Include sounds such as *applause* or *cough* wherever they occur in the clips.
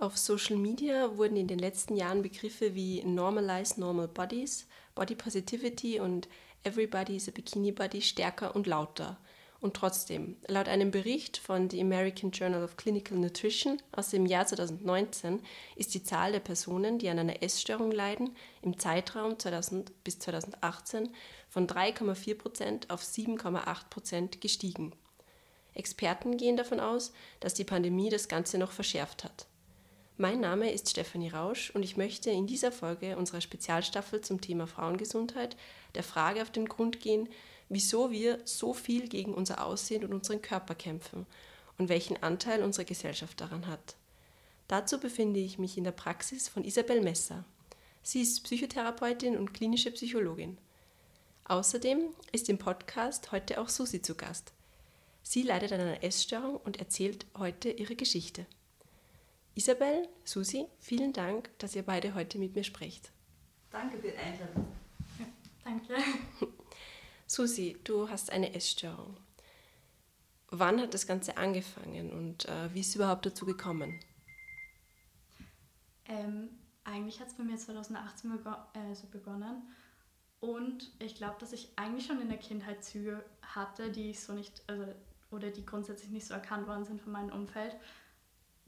Auf Social Media wurden in den letzten Jahren Begriffe wie Normalize Normal Bodies, Body Positivity und Everybody is a Bikini Body stärker und lauter. Und trotzdem, laut einem Bericht von The American Journal of Clinical Nutrition aus dem Jahr 2019 ist die Zahl der Personen, die an einer Essstörung leiden, im Zeitraum 2000 bis 2018 von 3,4% auf 7,8% gestiegen. Experten gehen davon aus, dass die Pandemie das Ganze noch verschärft hat. Mein Name ist Stefanie Rausch und ich möchte in dieser Folge unserer Spezialstaffel zum Thema Frauengesundheit der Frage auf den Grund gehen, wieso wir so viel gegen unser Aussehen und unseren Körper kämpfen und welchen Anteil unsere Gesellschaft daran hat. Dazu befinde ich mich in der Praxis von Isabel Messer. Sie ist Psychotherapeutin und klinische Psychologin. Außerdem ist im Podcast heute auch Susi zu Gast. Sie leidet an einer Essstörung und erzählt heute ihre Geschichte. Isabel, Susi, vielen Dank, dass ihr beide heute mit mir sprecht. Danke für die Einladung. Ja, danke. *laughs* Susi, du hast eine Essstörung. Wann hat das Ganze angefangen und äh, wie ist es überhaupt dazu gekommen? Ähm, eigentlich hat es bei mir 2018 bego äh, so begonnen. Und ich glaube, dass ich eigentlich schon in der Kindheit Züge hatte, die ich so nicht, also, oder die grundsätzlich nicht so erkannt worden sind von meinem Umfeld.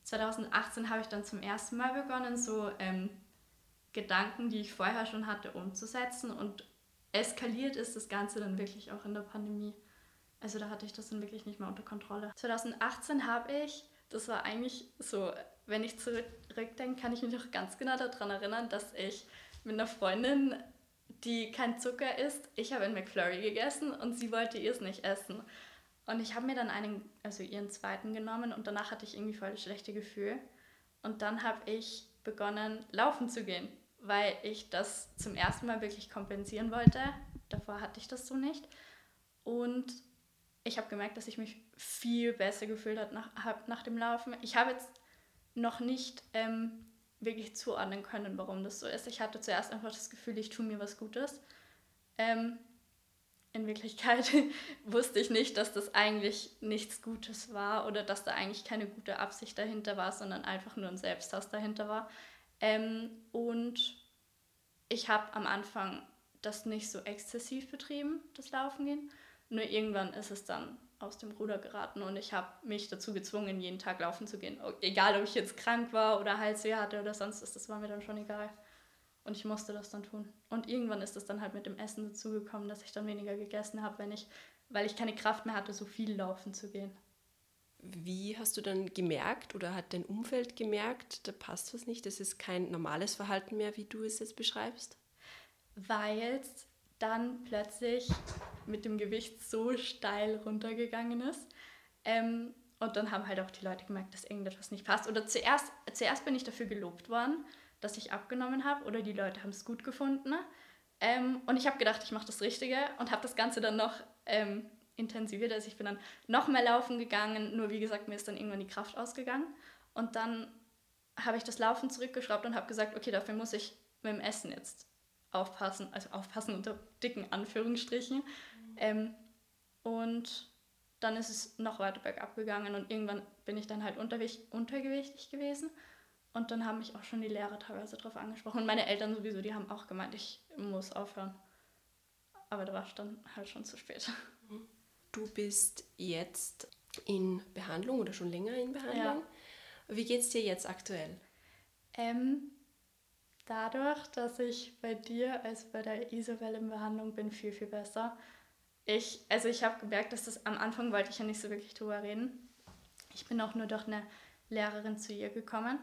2018 habe ich dann zum ersten Mal begonnen, so ähm, Gedanken, die ich vorher schon hatte, umzusetzen. Und eskaliert ist das Ganze dann wirklich auch in der Pandemie. Also da hatte ich das dann wirklich nicht mehr unter Kontrolle. 2018 habe ich, das war eigentlich so, wenn ich zurückdenke, kann ich mich noch ganz genau daran erinnern, dass ich mit einer Freundin, die kein Zucker isst, ich habe einen McFlurry gegessen und sie wollte es nicht essen. Und ich habe mir dann einen, also ihren zweiten genommen und danach hatte ich irgendwie voll das schlechte Gefühl. Und dann habe ich begonnen, laufen zu gehen, weil ich das zum ersten Mal wirklich kompensieren wollte. Davor hatte ich das so nicht. Und ich habe gemerkt, dass ich mich viel besser gefühlt habe nach, nach dem Laufen. Ich habe jetzt noch nicht ähm, wirklich zuordnen können, warum das so ist. Ich hatte zuerst einfach das Gefühl, ich tue mir was Gutes. Ähm, in Wirklichkeit *laughs* wusste ich nicht, dass das eigentlich nichts Gutes war oder dass da eigentlich keine gute Absicht dahinter war, sondern einfach nur ein Selbsthass dahinter war. Ähm, und ich habe am Anfang das nicht so exzessiv betrieben, das Laufen gehen. Nur irgendwann ist es dann aus dem Ruder geraten und ich habe mich dazu gezwungen, jeden Tag laufen zu gehen. Egal, ob ich jetzt krank war oder Halsweh hatte oder sonst was, das war mir dann schon egal. Und ich musste das dann tun. Und irgendwann ist es dann halt mit dem Essen dazugekommen, dass ich dann weniger gegessen habe, wenn ich, weil ich keine Kraft mehr hatte, so viel laufen zu gehen. Wie hast du dann gemerkt oder hat dein Umfeld gemerkt, da passt was nicht, das ist kein normales Verhalten mehr, wie du es jetzt beschreibst? Weil es dann plötzlich mit dem Gewicht so steil runtergegangen ist. Ähm, und dann haben halt auch die Leute gemerkt, dass irgendetwas nicht passt. Oder zuerst, zuerst bin ich dafür gelobt worden dass ich abgenommen habe oder die Leute haben es gut gefunden. Ähm, und ich habe gedacht, ich mache das Richtige und habe das Ganze dann noch ähm, intensiviert. Also ich bin dann noch mehr laufen gegangen, nur wie gesagt, mir ist dann irgendwann die Kraft ausgegangen. Und dann habe ich das Laufen zurückgeschraubt und habe gesagt, okay, dafür muss ich mit dem Essen jetzt aufpassen, also aufpassen unter dicken Anführungsstrichen. Mhm. Ähm, und dann ist es noch weiter bergab gegangen und irgendwann bin ich dann halt untergewichtig gewesen. Und dann haben mich auch schon die Lehrer teilweise darauf angesprochen. Und meine Eltern sowieso, die haben auch gemeint, ich muss aufhören. Aber da war es dann halt schon zu spät. Du bist jetzt in Behandlung oder schon länger in Behandlung. Ja. Wie geht es dir jetzt aktuell? Ähm, dadurch, dass ich bei dir als bei der Isabel in Behandlung bin, viel, viel besser. Ich, also ich habe gemerkt, dass das am Anfang wollte ich ja nicht so wirklich drüber reden. Ich bin auch nur durch eine Lehrerin zu ihr gekommen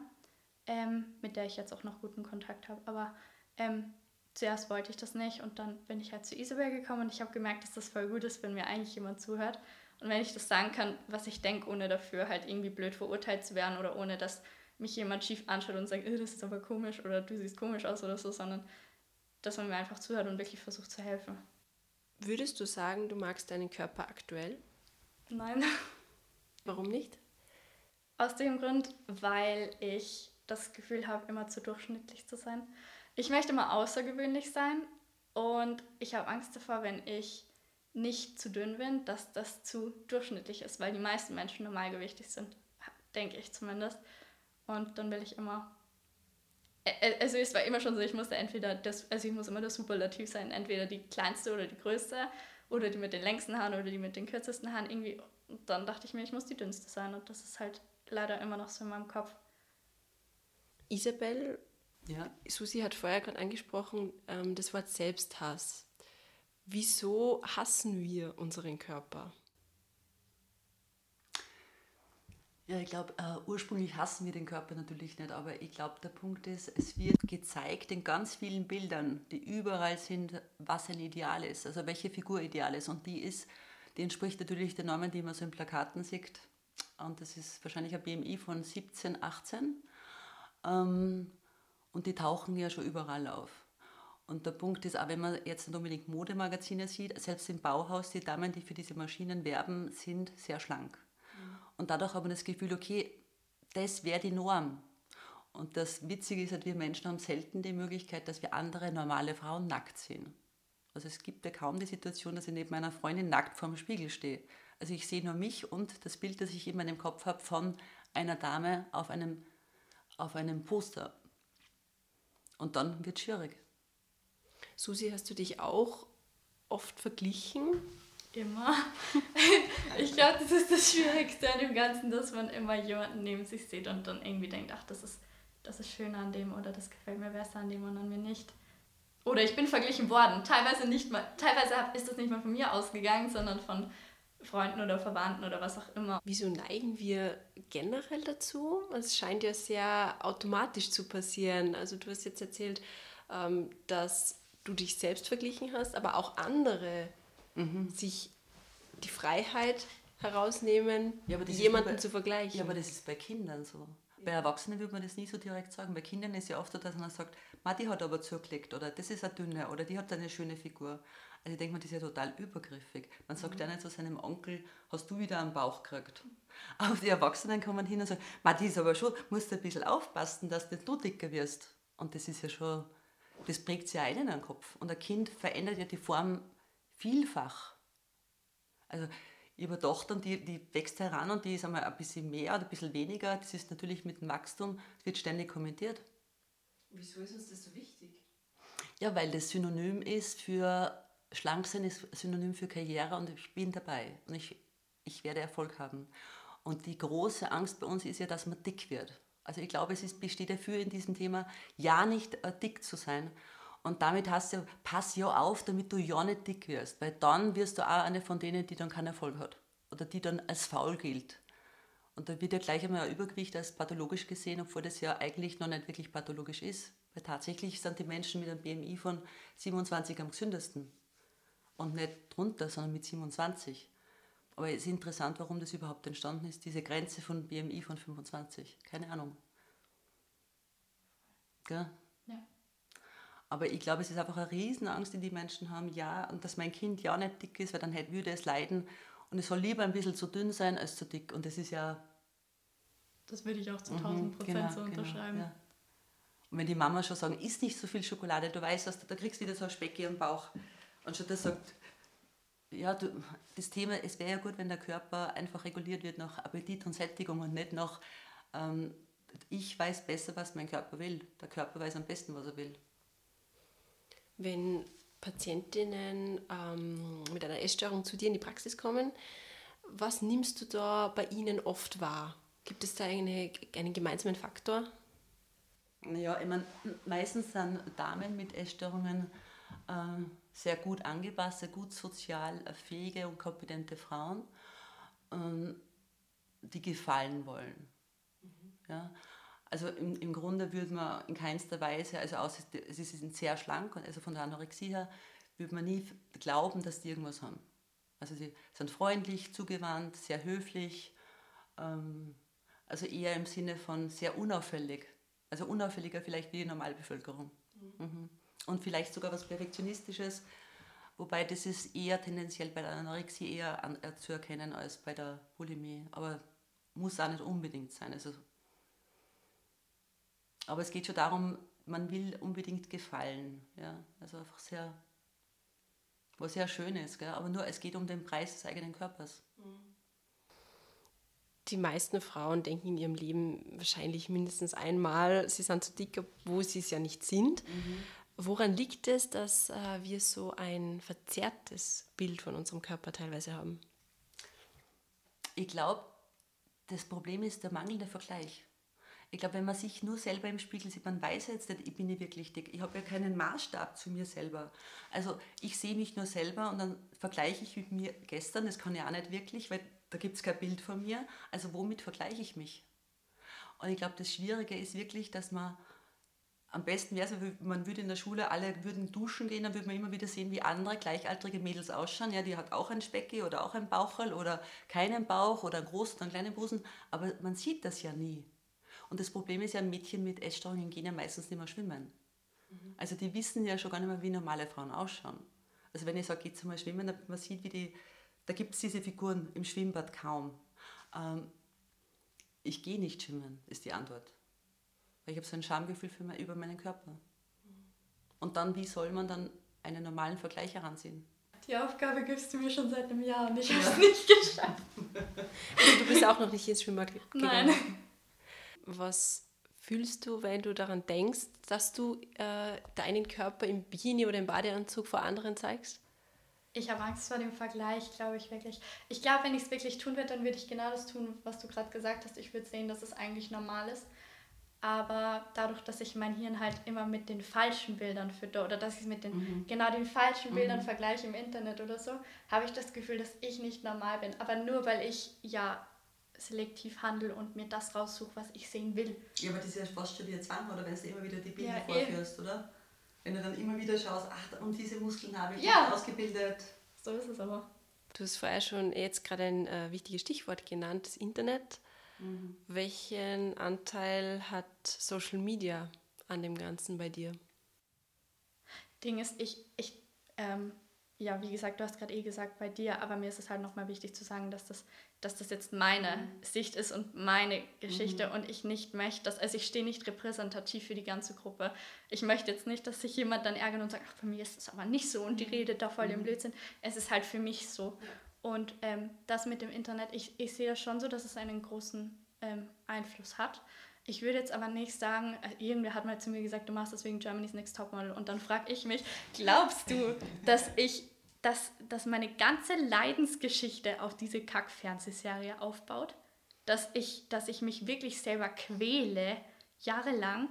ähm, mit der ich jetzt auch noch guten Kontakt habe. Aber ähm, zuerst wollte ich das nicht und dann bin ich halt zu Isabel gekommen und ich habe gemerkt, dass das voll gut ist, wenn mir eigentlich jemand zuhört. Und wenn ich das sagen kann, was ich denke, ohne dafür halt irgendwie blöd verurteilt zu werden oder ohne dass mich jemand schief anschaut und sagt, das ist aber komisch oder du siehst komisch aus oder so, sondern dass man mir einfach zuhört und wirklich versucht zu helfen. Würdest du sagen, du magst deinen Körper aktuell? Nein. Warum nicht? Aus dem Grund, weil ich das Gefühl habe, immer zu durchschnittlich zu sein. Ich möchte immer außergewöhnlich sein und ich habe Angst davor, wenn ich nicht zu dünn bin, dass das zu durchschnittlich ist, weil die meisten Menschen normalgewichtig sind, denke ich zumindest. Und dann will ich immer. Also es war immer schon so, ich musste entweder das, also ich muss immer das Superlativ sein, entweder die kleinste oder die größte oder die mit den längsten Haaren oder die mit den kürzesten Haaren irgendwie. Und dann dachte ich mir, ich muss die dünnste sein und das ist halt leider immer noch so in meinem Kopf. Isabel, ja. Susi hat vorher gerade angesprochen, ähm, das Wort Selbsthass. Wieso hassen wir unseren Körper? Ja, ich glaube, uh, ursprünglich hassen wir den Körper natürlich nicht, aber ich glaube, der Punkt ist, es wird gezeigt in ganz vielen Bildern, die überall sind, was ein Ideal ist, also welche Figur ideal ist. Und die ist, die entspricht natürlich den Normen, die man so in Plakaten sieht. Und das ist wahrscheinlich ein BMI von 17, 18. Ähm, und die tauchen ja schon überall auf. Und der Punkt ist auch, wenn man jetzt nicht unbedingt Modemagazine sieht, selbst im Bauhaus, die Damen, die für diese Maschinen werben, sind sehr schlank. Und dadurch hat man das Gefühl, okay, das wäre die Norm. Und das Witzige ist halt, wir Menschen haben selten die Möglichkeit, dass wir andere normale Frauen nackt sehen. Also es gibt ja kaum die Situation, dass ich neben meiner Freundin nackt vorm Spiegel stehe. Also ich sehe nur mich und das Bild, das ich in meinem Kopf habe von einer Dame auf einem, auf einem Poster. Und dann wird es schwierig. Susi, hast du dich auch oft verglichen Immer. *laughs* ich glaube, das ist das Schwierigste an dem Ganzen, dass man immer jemanden neben sich sieht und dann irgendwie denkt, ach, das ist, das ist schöner an dem oder das gefällt mir besser an dem und an mir nicht. Oder ich bin verglichen worden. Teilweise nicht mal, teilweise ist das nicht mal von mir ausgegangen, sondern von Freunden oder Verwandten oder was auch immer. Wieso neigen wir generell dazu? Es scheint ja sehr automatisch zu passieren. Also du hast jetzt erzählt, ähm, dass du dich selbst verglichen hast, aber auch andere mhm. sich die Freiheit herausnehmen, ja, jemanden bei, zu vergleichen. Ja, aber das ist bei Kindern so. Bei Erwachsenen würde man das nie so direkt sagen. Bei Kindern ist ja oft so, dass man sagt, die hat aber zugelegt oder das ist eine dünne oder die hat eine schöne Figur. Also ich denke mal, das ist ja total übergriffig. Man sagt mhm. ja nicht zu seinem Onkel, hast du wieder einen Bauch gekriegt. Aber die Erwachsenen kommen hin und sagen, die ist aber schon, musst du ein bisschen aufpassen, dass du dicker wirst. Und das ist ja schon, das prägt sich ja ein in den Kopf. Und ein Kind verändert ja die Form vielfach. Also ich habe Tochter, die, die wächst heran und die ist einmal ein bisschen mehr oder ein bisschen weniger. Das ist natürlich mit dem Wachstum, das wird ständig kommentiert. Wieso ist uns das so wichtig? Ja, weil das Synonym ist für Schlanksein ist Synonym für Karriere und ich bin dabei und ich, ich werde Erfolg haben. Und die große Angst bei uns ist ja, dass man dick wird. Also ich glaube, es ist, besteht dafür in diesem Thema, ja nicht äh, dick zu sein. Und damit hast du, pass ja auf, damit du ja nicht dick wirst, weil dann wirst du auch eine von denen, die dann keinen Erfolg hat oder die dann als faul gilt. Und da wird ja gleich einmal ein Übergewicht als pathologisch gesehen, obwohl das ja eigentlich noch nicht wirklich pathologisch ist. Weil tatsächlich sind die Menschen mit einem BMI von 27 am gesündesten. Und nicht drunter, sondern mit 27. Aber es ist interessant, warum das überhaupt entstanden ist, diese Grenze von BMI von 25. Keine Ahnung. Gell? Aber ich glaube, es ist einfach eine Riesenangst, die die Menschen haben, ja, und dass mein Kind ja nicht dick ist, weil dann halt würde es leiden. Und es soll lieber ein bisschen zu dünn sein als zu dick. Und das ist ja. Das würde ich auch zu 1000 mhm, Prozent genau, so genau, unterschreiben. Genau, ja. Und wenn die Mama schon sagen, isst nicht so viel Schokolade, du weißt, dass du, da kriegst du wieder so ein Speck im Bauch. Und schon das sagt, ja, du, das Thema, es wäre ja gut, wenn der Körper einfach reguliert wird nach Appetit und Sättigung und nicht nach, ähm, ich weiß besser, was mein Körper will. Der Körper weiß am besten, was er will. Wenn Patientinnen ähm, mit einer Essstörung zu dir in die Praxis kommen, was nimmst du da bei ihnen oft wahr? Gibt es da eine, einen gemeinsamen Faktor? Ja, ich meine, meistens sind Damen mit Essstörungen sehr gut angepasste, gut sozial fähige und kompetente Frauen, äh, die gefallen wollen. Mhm. Ja? Also im, im Grunde würde man in keinster Weise, also außer sie sind sehr schlank und also von der Anorexie her, würde man nie glauben, dass die irgendwas haben. Also sie sind freundlich, zugewandt, sehr höflich, ähm, also eher im Sinne von sehr unauffällig. Also unauffälliger vielleicht wie die Normalbevölkerung. Mhm. Mhm. Und vielleicht sogar was Perfektionistisches, wobei das ist eher tendenziell bei der Anorexie eher an, äh, zu erkennen als bei der Bulimie. Aber muss auch nicht unbedingt sein. Also aber es geht schon darum, man will unbedingt gefallen. Ja? Also einfach sehr, was sehr schön ist. Gell? Aber nur, es geht um den Preis des eigenen Körpers. die meisten Frauen denken in ihrem Leben wahrscheinlich mindestens einmal, sie sind zu dick, obwohl sie es ja nicht sind. Mhm. Woran liegt es, dass äh, wir so ein verzerrtes Bild von unserem Körper teilweise haben? Ich glaube, das Problem ist der mangelnde Vergleich. Ich glaube, wenn man sich nur selber im Spiegel sieht, man weiß jetzt nicht, ich bin nicht wirklich dick. Ich habe ja keinen Maßstab zu mir selber. Also ich sehe mich nur selber und dann vergleiche ich mit mir gestern, das kann ich auch nicht wirklich, weil da gibt es kein Bild von mir. Also womit vergleiche ich mich? Und ich glaube, das Schwierige ist wirklich, dass man am besten wäre es, man würde in der Schule, alle würden duschen gehen, dann würde man immer wieder sehen, wie andere gleichaltrige Mädels ausschauen. Ja, die hat auch ein Specki oder auch ein Bauchel oder keinen Bauch oder einen großen oder einen kleinen Busen, aber man sieht das ja nie. Und das Problem ist ja, Mädchen mit Essstörungen gehen ja meistens nicht mehr schwimmen. Mhm. Also die wissen ja schon gar nicht mehr, wie normale Frauen ausschauen. Also wenn ich sage, geht mal schwimmen, man sieht, wie die, da gibt es diese Figuren im Schwimmbad kaum. Ähm, ich gehe nicht schwimmen, ist die Antwort. Weil ich habe so ein Schamgefühl für mein, über meinen Körper. Und dann, wie soll man dann einen normalen Vergleich heranziehen? Die Aufgabe gibst du mir schon seit einem Jahr und ich habe es nicht geschafft. Also *laughs* du bist auch noch nicht ins Schwimmbad gegangen? Nein. Was fühlst du, wenn du daran denkst, dass du äh, deinen Körper im Bikini oder im Badeanzug vor anderen zeigst? Ich habe Angst vor dem Vergleich, glaube ich wirklich. Ich glaube, wenn ich es wirklich tun würde, dann würde ich genau das tun, was du gerade gesagt hast. Ich würde sehen, dass es eigentlich normal ist. Aber dadurch, dass ich mein Hirn halt immer mit den falschen Bildern fütter oder dass ich es mit den mhm. genau den falschen Bildern mhm. vergleiche im Internet oder so, habe ich das Gefühl, dass ich nicht normal bin. Aber nur weil ich ja selektiv handle und mir das raussuche, was ich sehen will. Ja, aber das ist ja fast schon wie ein Zwang, oder wenn du immer wieder die Bilder ja, vorführst, eben. oder? Wenn du dann immer wieder schaust, ach, und diese Muskeln habe ich ja. ausgebildet. So ist es aber. Du hast vorher schon jetzt gerade ein äh, wichtiges Stichwort genannt, das Internet. Mhm. Welchen Anteil hat Social Media an dem Ganzen bei dir? Ding ist, ich, ich ähm, ja, wie gesagt, du hast gerade eh gesagt bei dir, aber mir ist es halt nochmal wichtig zu sagen, dass das, dass das jetzt meine mhm. Sicht ist und meine Geschichte mhm. und ich nicht möchte, dass, also ich stehe nicht repräsentativ für die ganze Gruppe. Ich möchte jetzt nicht, dass sich jemand dann ärgert und sagt, ach, bei mir ist das aber nicht so und die mhm. redet da voll mhm. im Blödsinn. Es ist halt für mich so. Und ähm, das mit dem Internet, ich, ich sehe das schon so, dass es einen großen ähm, Einfluss hat. Ich würde jetzt aber nicht sagen, äh, irgendwer hat mal zu mir gesagt, du machst das wegen Germany's Next Topmodel. Und dann frage ich mich, glaubst du, dass ich, dass, dass meine ganze Leidensgeschichte auf diese Kack-Fernsehserie aufbaut? Dass ich, dass ich mich wirklich selber quäle, jahrelang,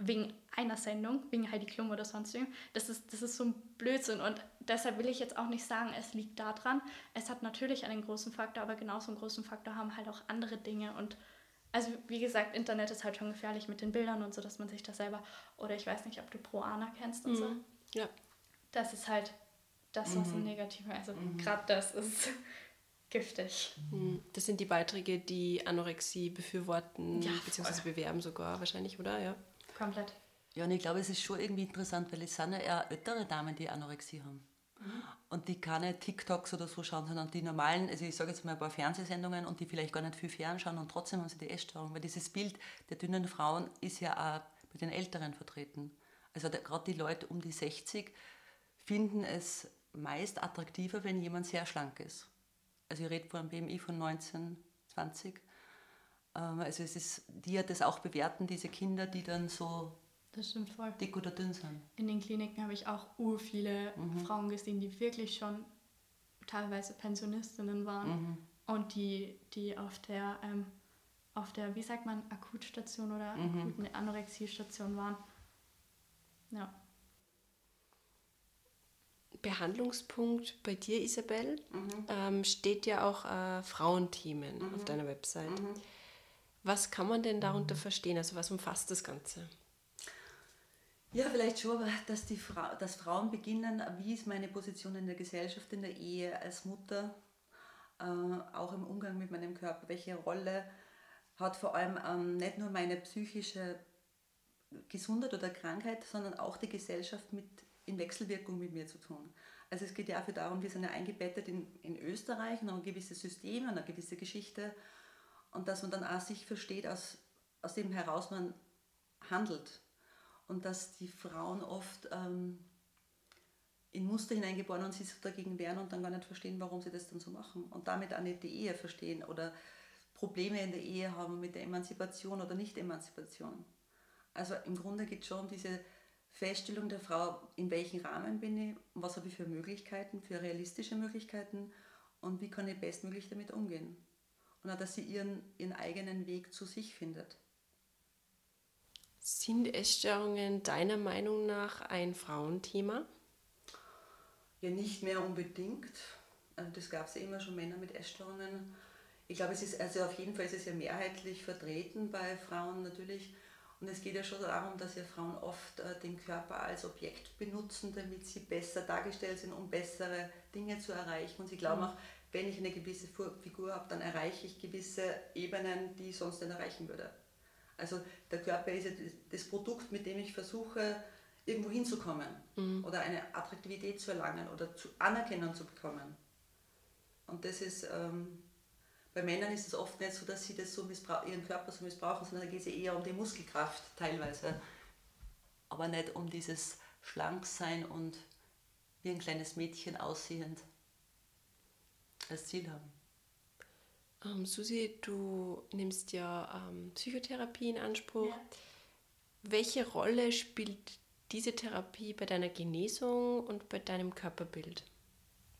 wegen einer Sendung, wegen Heidi Klum oder sonst irgendwas. Das ist, das ist so ein Blödsinn. Und deshalb will ich jetzt auch nicht sagen, es liegt daran. Es hat natürlich einen großen Faktor, aber genauso einen großen Faktor haben halt auch andere Dinge. Und also wie gesagt, Internet ist halt schon gefährlich mit den Bildern und so, dass man sich das selber, oder ich weiß nicht, ob du Proana kennst und mhm. so. Ja. Das ist halt das, was mhm. im Negativen, also mhm. gerade das ist *laughs* giftig. Mhm. Das sind die Beiträge, die Anorexie befürworten, ja, beziehungsweise bewerben sogar wahrscheinlich, oder? Ja. Komplett. Ja, und ich glaube, es ist schon irgendwie interessant, weil es sind ja eher ältere Damen, die Anorexie haben. Mhm. Und die keine TikToks oder so schauen, sondern die normalen, also ich sage jetzt mal ein paar Fernsehsendungen und die vielleicht gar nicht viel fernschauen und trotzdem haben sie die Essstörung, weil dieses Bild der dünnen Frauen ist ja auch bei den Älteren vertreten. Also gerade die Leute um die 60 finden es meist attraktiver, wenn jemand sehr schlank ist. Also ich rede von einem BMI von 19, 20. Ähm, also es ist, die ja das auch bewerten, diese Kinder, die dann so das stimmt voll. Dick oder dünn sind. In den Kliniken habe ich auch ur viele mhm. Frauen gesehen, die wirklich schon teilweise Pensionistinnen waren mhm. und die, die auf der, ähm, auf der, wie sagt man, Akutstation oder mhm. akuten Anorexiestation waren. Ja. Behandlungspunkt bei dir, Isabel, mhm. ähm, steht ja auch äh, Frauenthemen mhm. auf deiner Website. Was kann man denn darunter verstehen? Also was umfasst das Ganze? Ja, vielleicht schon, dass, die Fra dass Frauen beginnen, wie ist meine Position in der Gesellschaft, in der Ehe, als Mutter, äh, auch im Umgang mit meinem Körper, welche Rolle hat vor allem ähm, nicht nur meine psychische Gesundheit oder Krankheit, sondern auch die Gesellschaft mit, in Wechselwirkung mit mir zu tun. Also es geht ja auch darum, wir sind ja eingebettet in, in Österreich und ein gewisses System, eine gewisse Geschichte und dass man dann auch sich versteht, aus, aus dem heraus man handelt und dass die Frauen oft ähm, in Muster hineingeboren und sich dagegen wehren und dann gar nicht verstehen, warum sie das dann so machen und damit auch nicht die Ehe verstehen oder Probleme in der Ehe haben mit der Emanzipation oder Nicht-Emanzipation. Also im Grunde geht es schon um diese Feststellung der Frau, in welchem Rahmen bin ich, was habe ich für Möglichkeiten, für realistische Möglichkeiten und wie kann ich bestmöglich damit umgehen. Und auch, dass sie ihren, ihren eigenen Weg zu sich findet. Sind Essstörungen deiner Meinung nach ein Frauenthema? Ja, nicht mehr unbedingt. Also das gab es ja immer schon Männer mit Essstörungen. Ich glaube, es ist also auf jeden Fall ist es ja mehrheitlich vertreten bei Frauen natürlich. Und es geht ja schon darum, dass ja Frauen oft äh, den Körper als Objekt benutzen, damit sie besser dargestellt sind, um bessere Dinge zu erreichen. Und sie glauben mhm. auch, wenn ich eine gewisse Figur habe, dann erreiche ich gewisse Ebenen, die ich sonst nicht erreichen würde. Also der Körper ist ja das Produkt, mit dem ich versuche, irgendwo hinzukommen mhm. oder eine Attraktivität zu erlangen oder zu Anerkennung zu bekommen. Und das ist, ähm, bei Männern ist es oft nicht so, dass sie das so ihren Körper so missbrauchen, sondern da geht es eher um die Muskelkraft teilweise. Aber nicht um dieses Schlanksein und wie ein kleines Mädchen aussehend als Ziel haben. Ähm, Susi, du nimmst ja ähm, Psychotherapie in Anspruch. Ja. Welche Rolle spielt diese Therapie bei deiner Genesung und bei deinem Körperbild?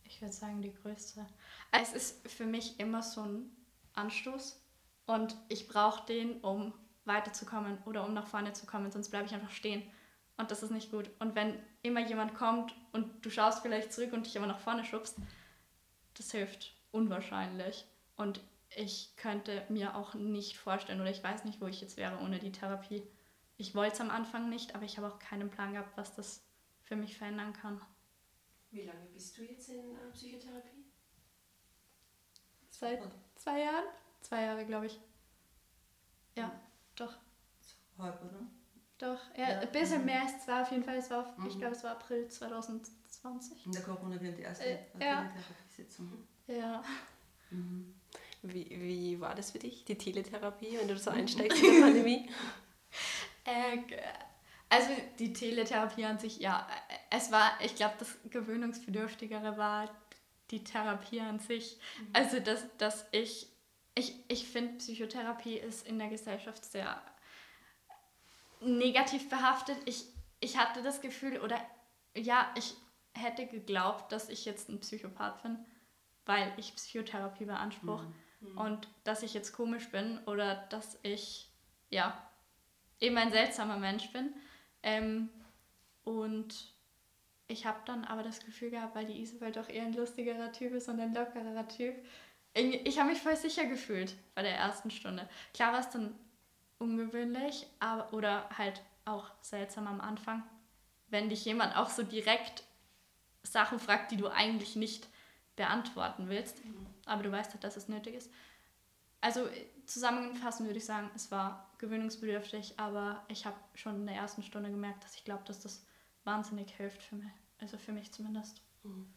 Ich würde sagen, die größte. Es ist für mich immer so ein Anstoß und ich brauche den, um weiterzukommen oder um nach vorne zu kommen, sonst bleibe ich einfach stehen. Und das ist nicht gut. Und wenn immer jemand kommt und du schaust vielleicht zurück und dich immer nach vorne schubst, das hilft unwahrscheinlich. Und ich könnte mir auch nicht vorstellen oder ich weiß nicht, wo ich jetzt wäre ohne die Therapie. Ich wollte es am Anfang nicht, aber ich habe auch keinen Plan gehabt, was das für mich verändern kann. Wie lange bist du jetzt in äh, Psychotherapie? Seit zwei Jahren? Zwei Jahre, glaube ich. Ja, mhm. doch. Halb, oder? Doch, ja, ja. ein bisschen mhm. mehr als zwei auf jeden Fall. Es war, auf, mhm. Ich glaube, es war April 2020. In der Corona während die erste äh, ja. Therapiesitzung. Ja. Mhm. Wie, wie war das für dich, die Teletherapie, wenn du so *laughs* einsteigst in der Pandemie? Äh, also die Teletherapie an sich, ja, es war, ich glaube, das gewöhnungsbedürftigere war die Therapie an sich. Mhm. Also dass, dass ich, ich, ich finde, Psychotherapie ist in der Gesellschaft sehr negativ behaftet. Ich, ich hatte das Gefühl, oder ja, ich hätte geglaubt, dass ich jetzt ein Psychopath bin, weil ich Psychotherapie beanspruche. Mhm. Und dass ich jetzt komisch bin oder dass ich, ja, eben ein seltsamer Mensch bin. Ähm, und ich habe dann aber das Gefühl gehabt, weil die Isabel doch eher ein lustigerer Typ ist und ein lockerer Typ. Ich habe mich voll sicher gefühlt bei der ersten Stunde. Klar war es dann ungewöhnlich aber, oder halt auch seltsam am Anfang, wenn dich jemand auch so direkt Sachen fragt, die du eigentlich nicht beantworten willst. Mhm. Aber du weißt halt, dass es nötig ist. Also zusammenfassend würde ich sagen, es war gewöhnungsbedürftig, aber ich habe schon in der ersten Stunde gemerkt, dass ich glaube, dass das wahnsinnig hilft für mich. Also für mich zumindest. Mhm.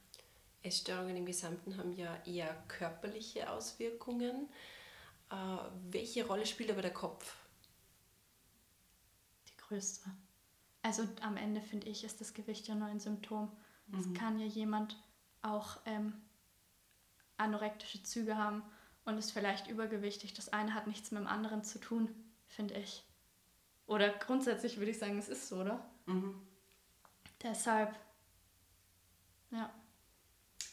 Essstörungen im Gesamten haben ja eher körperliche Auswirkungen. Äh, welche Rolle spielt aber der Kopf? Die größte. Also am Ende finde ich, ist das Gewicht ja nur ein Symptom. Mhm. Es kann ja jemand auch ähm, anorektische Züge haben und ist vielleicht übergewichtig. Das eine hat nichts mit dem anderen zu tun, finde ich. Oder grundsätzlich würde ich sagen, es ist so, oder? Mhm. Deshalb, ja.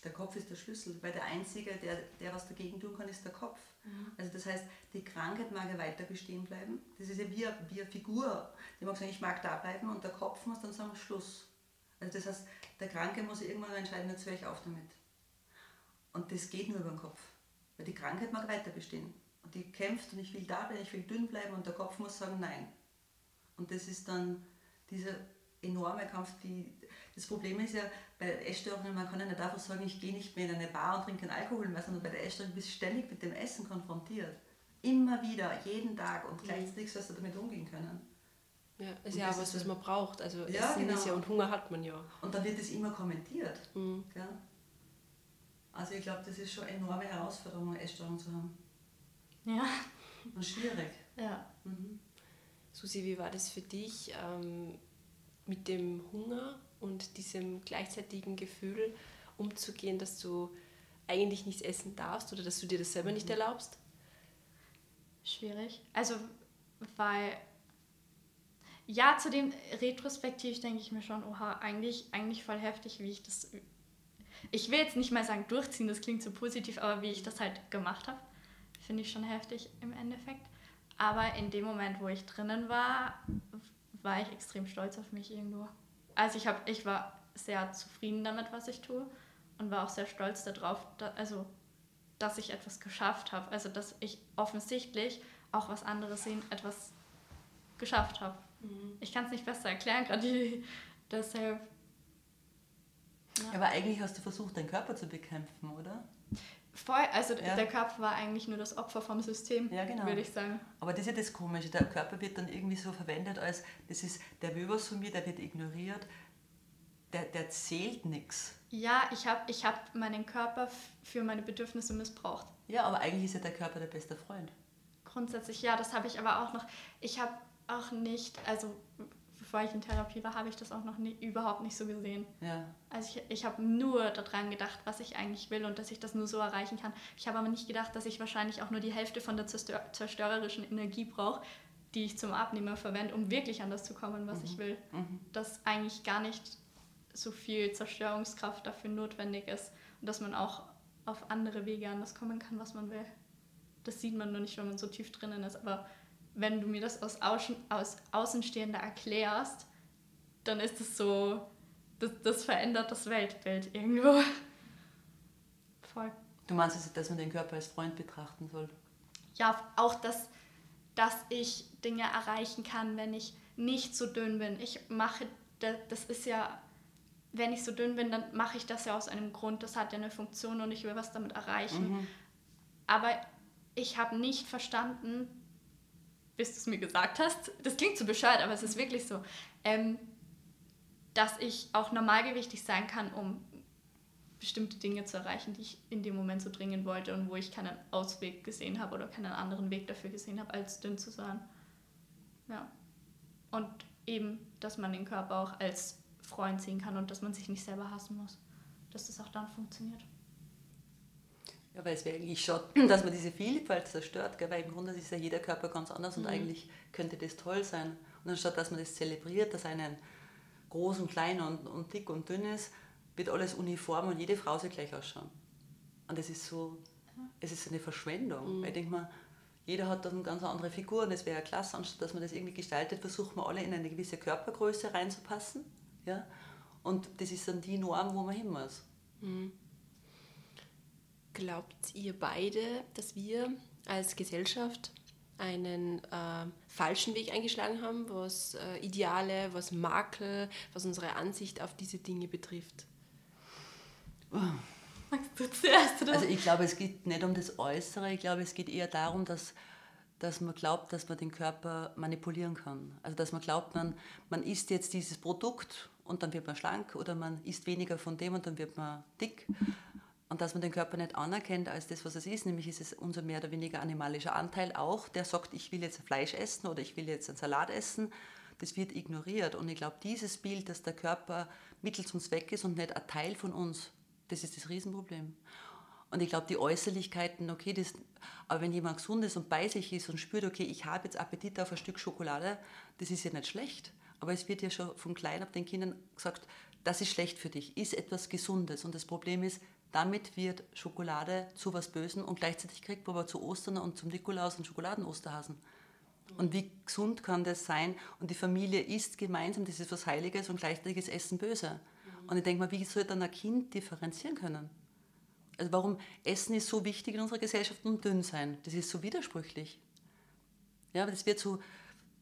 Der Kopf ist der Schlüssel, weil der Einzige, der, der was dagegen tun kann, ist der Kopf. Mhm. Also das heißt, die Krankheit mag ja weiter bestehen bleiben. Das ist ja wie eine, wie eine Figur. Die mag sagen, ich mag da bleiben und der Kopf muss dann sagen, Schluss. Also das heißt, der Kranke muss irgendwann entscheiden, jetzt höre ich auf damit. Und das geht nur über den Kopf. Weil die Krankheit mag weiter bestehen. Und die kämpft und ich will da bleiben, ich will dünn bleiben und der Kopf muss sagen Nein. Und das ist dann dieser enorme Kampf. Die, das Problem ist ja bei Essstörungen, man kann ja nicht einfach sagen, ich gehe nicht mehr in eine Bar und trinke keinen Alkohol mehr, sondern bei der Essstörung bist du ständig mit dem Essen konfrontiert. Immer wieder, jeden Tag und gleichzeitig sollst du damit umgehen können. Ja, ist und ja auch was, was man braucht. Also ja, Essen genau. ist ja und Hunger hat man ja. Und dann wird das immer kommentiert. Mhm. Ja? Also ich glaube, das ist schon eine enorme Herausforderung, eine Essstörung zu haben. Ja. Und schwierig. Ja. Mhm. Susi, wie war das für dich ähm, mit dem Hunger und diesem gleichzeitigen Gefühl umzugehen, dass du eigentlich nichts essen darfst oder dass du dir das selber nicht mhm. erlaubst? schwierig. Also, weil ja, zu dem retrospektiv denke ich mir schon, oha, eigentlich, eigentlich voll heftig, wie ich das. Ich will jetzt nicht mal sagen durchziehen, das klingt so positiv, aber wie ich das halt gemacht habe, finde ich schon heftig im Endeffekt. Aber in dem Moment, wo ich drinnen war, war ich extrem stolz auf mich irgendwo. Also ich, hab, ich war sehr zufrieden damit, was ich tue und war auch sehr stolz darauf, da, also, dass ich etwas geschafft habe. Also dass ich offensichtlich auch was anderes sehen, etwas geschafft habe. Mhm. Ich kann es nicht besser erklären, gerade deshalb. Ja. Aber eigentlich hast du versucht, deinen Körper zu bekämpfen, oder? Voll, also ja. der Körper war eigentlich nur das Opfer vom System, ja, genau. würde ich sagen. Aber das ist ja das Komische, der Körper wird dann irgendwie so verwendet als, das ist, der will was von mir, der wird ignoriert, der, der zählt nichts. Ja, ich habe ich hab meinen Körper für meine Bedürfnisse missbraucht. Ja, aber eigentlich ist ja der Körper der beste Freund. Grundsätzlich ja, das habe ich aber auch noch. Ich habe auch nicht, also bevor ich in Therapie war, habe ich das auch noch nie, überhaupt nicht so gesehen. Ja. Also ich, ich habe nur daran gedacht, was ich eigentlich will und dass ich das nur so erreichen kann. Ich habe aber nicht gedacht, dass ich wahrscheinlich auch nur die Hälfte von der zerstör zerstörerischen Energie brauche, die ich zum Abnehmen verwende, um wirklich an das zu kommen, was mhm. ich will. Mhm. Dass eigentlich gar nicht so viel Zerstörungskraft dafür notwendig ist und dass man auch auf andere Wege an das kommen kann, was man will. Das sieht man nur nicht, wenn man so tief drinnen ist, aber wenn du mir das aus, Außen, aus Außenstehender erklärst, dann ist es so, das, das verändert das Weltbild irgendwo. *laughs* Voll. Du meinst also, dass man den Körper als Freund betrachten soll? Ja, auch, dass, dass ich Dinge erreichen kann, wenn ich nicht so dünn bin. Ich mache, das ist ja, wenn ich so dünn bin, dann mache ich das ja aus einem Grund. Das hat ja eine Funktion und ich will was damit erreichen. Mhm. Aber ich habe nicht verstanden, bis du es mir gesagt hast, das klingt so bescheuert, aber es ist wirklich so, ähm, dass ich auch normalgewichtig sein kann, um bestimmte Dinge zu erreichen, die ich in dem Moment so dringend wollte und wo ich keinen Ausweg gesehen habe oder keinen anderen Weg dafür gesehen habe, als dünn zu sein. Ja. Und eben, dass man den Körper auch als Freund sehen kann und dass man sich nicht selber hassen muss. Dass das auch dann funktioniert. Ja, weil es wäre eigentlich schon, *clears throat* dass man diese Vielfalt zerstört, gell? weil im Grunde ist ja jeder Körper ganz anders und mhm. eigentlich könnte das toll sein. Und anstatt dass man das zelebriert, dass einen groß und klein und, und dick und dünn ist, wird alles uniform und jede Frau soll gleich ausschauen. Und das ist so, es ist eine Verschwendung. Mhm. Weil ich denke mal, jeder hat dann eine ganz andere Figur und es wäre ja klasse, anstatt dass man das irgendwie gestaltet, versucht man alle in eine gewisse Körpergröße reinzupassen. Ja? Und das ist dann die Norm, wo man hin muss. Mhm. Glaubt ihr beide, dass wir als Gesellschaft einen äh, falschen Weg eingeschlagen haben, was äh, Ideale, was Makel, was unsere Ansicht auf diese Dinge betrifft? Magst du zuerst? Oder? Also ich glaube, es geht nicht um das Äußere, ich glaube, es geht eher darum, dass, dass man glaubt, dass man den Körper manipulieren kann. Also dass man glaubt, man, man isst jetzt dieses Produkt und dann wird man schlank oder man isst weniger von dem und dann wird man dick. Und dass man den Körper nicht anerkennt als das, was es ist, nämlich ist es unser mehr oder weniger animalischer Anteil auch, der sagt, ich will jetzt Fleisch essen oder ich will jetzt einen Salat essen, das wird ignoriert. Und ich glaube, dieses Bild, dass der Körper Mittel zum Zweck ist und nicht ein Teil von uns, das ist das Riesenproblem. Und ich glaube, die Äußerlichkeiten, okay, das, aber wenn jemand gesund ist und bei sich ist und spürt, okay, ich habe jetzt Appetit auf ein Stück Schokolade, das ist ja nicht schlecht. Aber es wird ja schon von klein ab den Kindern gesagt, das ist schlecht für dich, ist etwas Gesundes. Und das Problem ist, damit wird Schokolade zu was Bösen und gleichzeitig kriegt man aber zu Ostern und zum Nikolaus einen Schokoladen-Osterhasen. Und wie gesund kann das sein? Und die Familie isst gemeinsam, das ist was Heiliges und gleichzeitig ist Essen böse. Und ich denke mal, wie soll dann ein Kind differenzieren können? Also warum Essen ist so wichtig in unserer Gesellschaft und dünn sein? Das ist so widersprüchlich. Ja, das wird so,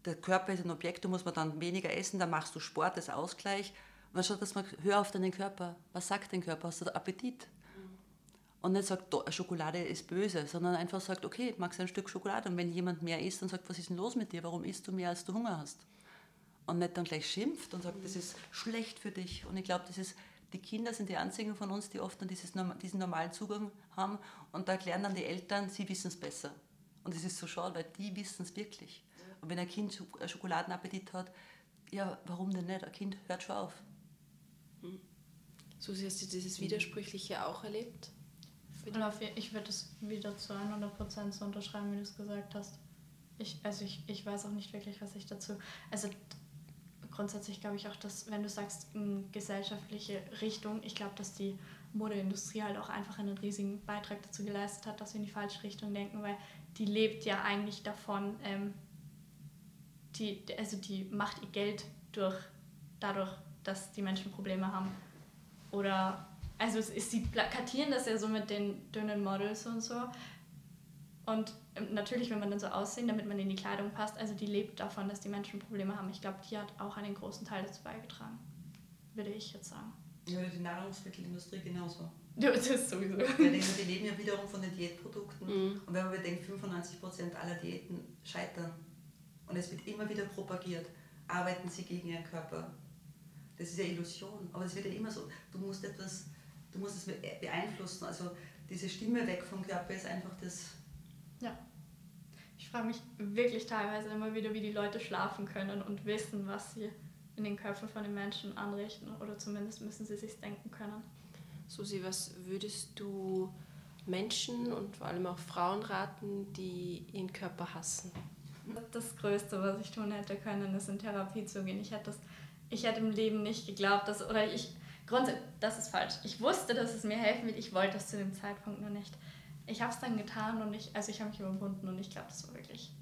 der Körper ist ein Objekt, da muss man dann weniger essen, dann machst du Sport als Ausgleich. Und dann dass man, hör auf deinen Körper. Was sagt dein Körper? Hast du Appetit? Und nicht sagt, Schokolade ist böse, sondern einfach sagt, okay, magst du ein Stück Schokolade? Und wenn jemand mehr isst, dann sagt, was ist denn los mit dir? Warum isst du mehr, als du Hunger hast? Und nicht dann gleich schimpft und sagt, das ist schlecht für dich. Und ich glaube, das ist, die Kinder sind die einzigen von uns, die oft dann dieses, diesen normalen Zugang haben. Und da erklären dann die Eltern, sie wissen es besser. Und es ist so schade, weil die wissen es wirklich. Und wenn ein Kind Schokoladenappetit hat, ja, warum denn nicht? Ein Kind hört schon auf. Hm. Susi, hast du dieses Widersprüchliche auch erlebt? Auf, ich würde es wieder zu 100% so unterschreiben, wie du es gesagt hast. ich, also ich, ich weiß auch nicht wirklich, was ich dazu. Also grundsätzlich glaube ich auch, dass, wenn du sagst, gesellschaftliche Richtung, ich glaube, dass die Modeindustrie halt auch einfach einen riesigen Beitrag dazu geleistet hat, dass wir in die falsche Richtung denken, weil die lebt ja eigentlich davon, ähm, die, also die macht ihr Geld durch, dadurch, dass die Menschen Probleme haben. Oder, also sie plakatieren das ja so mit den dünnen Models und so. Und ähm, natürlich, wenn man dann so aussehen, damit man in die Kleidung passt, also die lebt davon, dass die Menschen Probleme haben. Ich glaube, die hat auch einen großen Teil dazu beigetragen, würde ich jetzt sagen. Ja, die Nahrungsmittelindustrie genauso. *laughs* Ja, das ist sowieso. Denken, die leben ja wiederum von den Diätprodukten. Mhm. Und wenn man bedenkt, 95% aller Diäten scheitern. Und es wird immer wieder propagiert, arbeiten sie gegen ihren Körper. Das ist ja Illusion. Aber es wird ja immer so, du musst etwas, du musst es beeinflussen. Also diese Stimme weg vom Körper ist einfach das. Ja. Ich frage mich wirklich teilweise immer wieder, wie die Leute schlafen können und wissen, was sie in den Köpfen von den Menschen anrichten. Oder zumindest müssen sie sich denken können. Susi, was würdest du Menschen und vor allem auch Frauen raten, die ihren Körper hassen? Das Größte, was ich tun hätte können, ist in Therapie zu gehen. Ich hätte, das, ich hätte im Leben nicht geglaubt, dass, oder ich, grundsätzlich, das ist falsch. Ich wusste, dass es mir helfen wird, ich wollte es zu dem Zeitpunkt nur nicht. Ich habe es dann getan und ich, also ich habe mich überwunden und ich glaube, das war wirklich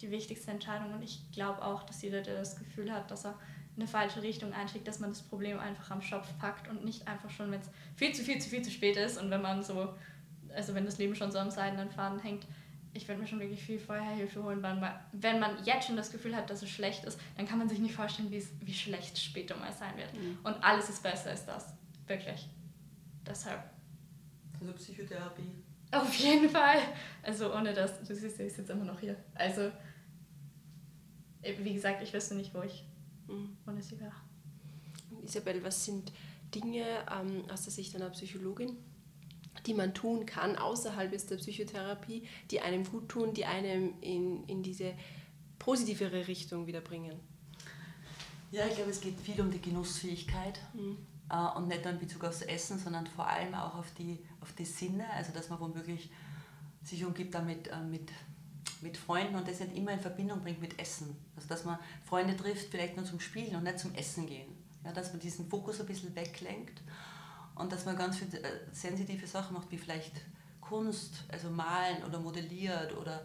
die wichtigste Entscheidung und ich glaube auch, dass jeder, der das Gefühl hat, dass er eine falsche Richtung einschlägt, dass man das Problem einfach am Schopf packt und nicht einfach schon, wenn es viel zu viel zu viel zu spät ist und wenn man so, also wenn das Leben schon so am seidenen Faden hängt, ich würde mir schon wirklich viel vorher Hilfe holen, wenn man jetzt schon das Gefühl hat, dass es schlecht ist, dann kann man sich nicht vorstellen, wie schlecht es später mal sein wird. Mhm. Und alles ist besser als das. Wirklich. Deshalb. Also Psychotherapie. Auf jeden Fall. Also ohne das, du siehst, ich sitze immer noch hier. Also, wie gesagt, ich wüsste nicht, wo ich mhm. ohne sie wäre. Isabel, was sind Dinge ähm, aus der Sicht einer Psychologin, die man tun kann außerhalb der Psychotherapie, die einem gut tun, die einem in, in diese positivere Richtung wiederbringen? Ja, ich glaube, es geht viel um die Genussfähigkeit mhm. äh, und nicht nur in Bezug aufs Essen, sondern vor allem auch auf die, auf die Sinne, also dass man womöglich sich umgibt damit äh, mit, mit Freunden und das nicht immer in Verbindung bringt mit Essen. Also dass man Freunde trifft, vielleicht nur zum Spielen und nicht zum Essen gehen. Ja, dass man diesen Fokus ein bisschen weglenkt und dass man ganz viele äh, sensitive Sachen macht, wie vielleicht Kunst, also malen oder modelliert oder,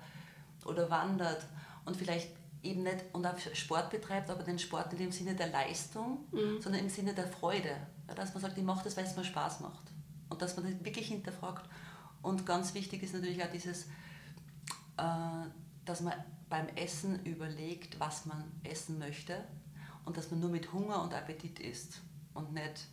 oder wandert und vielleicht eben nicht und auch Sport betreibt, aber den Sport in dem Sinne der Leistung, mhm. sondern im Sinne der Freude. Ja, dass man sagt, ich mache das, weil es mir Spaß macht. Und dass man das wirklich hinterfragt. Und ganz wichtig ist natürlich auch dieses, äh, dass man beim Essen überlegt, was man essen möchte und dass man nur mit Hunger und Appetit isst und nicht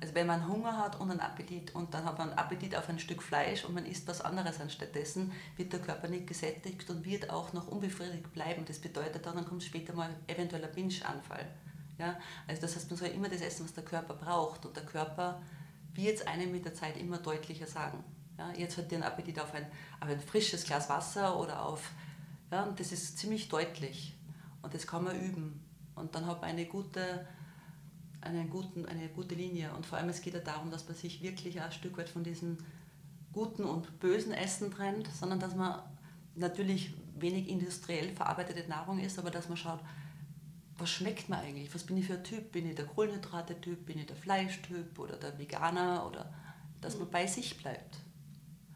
also wenn man Hunger hat und einen Appetit und dann hat man Appetit auf ein Stück Fleisch und man isst was anderes anstattdessen, wird der Körper nicht gesättigt und wird auch noch unbefriedigt bleiben. Das bedeutet dann, dann kommt später mal eventuell ein Binge-Anfall. Ja? Also das heißt, man soll immer das essen, was der Körper braucht und der Körper wird es einem mit der Zeit immer deutlicher sagen. Ja? Jetzt hat der einen Appetit auf ein, auf ein frisches Glas Wasser oder auf, ja, und das ist ziemlich deutlich und das kann man üben und dann hat man eine gute einen guten, eine gute Linie. Und vor allem es geht ja darum, dass man sich wirklich ein Stück weit von diesem guten und bösen Essen trennt, sondern dass man natürlich wenig industriell verarbeitete Nahrung isst, aber dass man schaut, was schmeckt mir eigentlich? Was bin ich für ein Typ? Bin ich der Kohlenhydrate-Typ? Bin ich der Fleischtyp oder der Veganer? Oder dass man bei sich bleibt.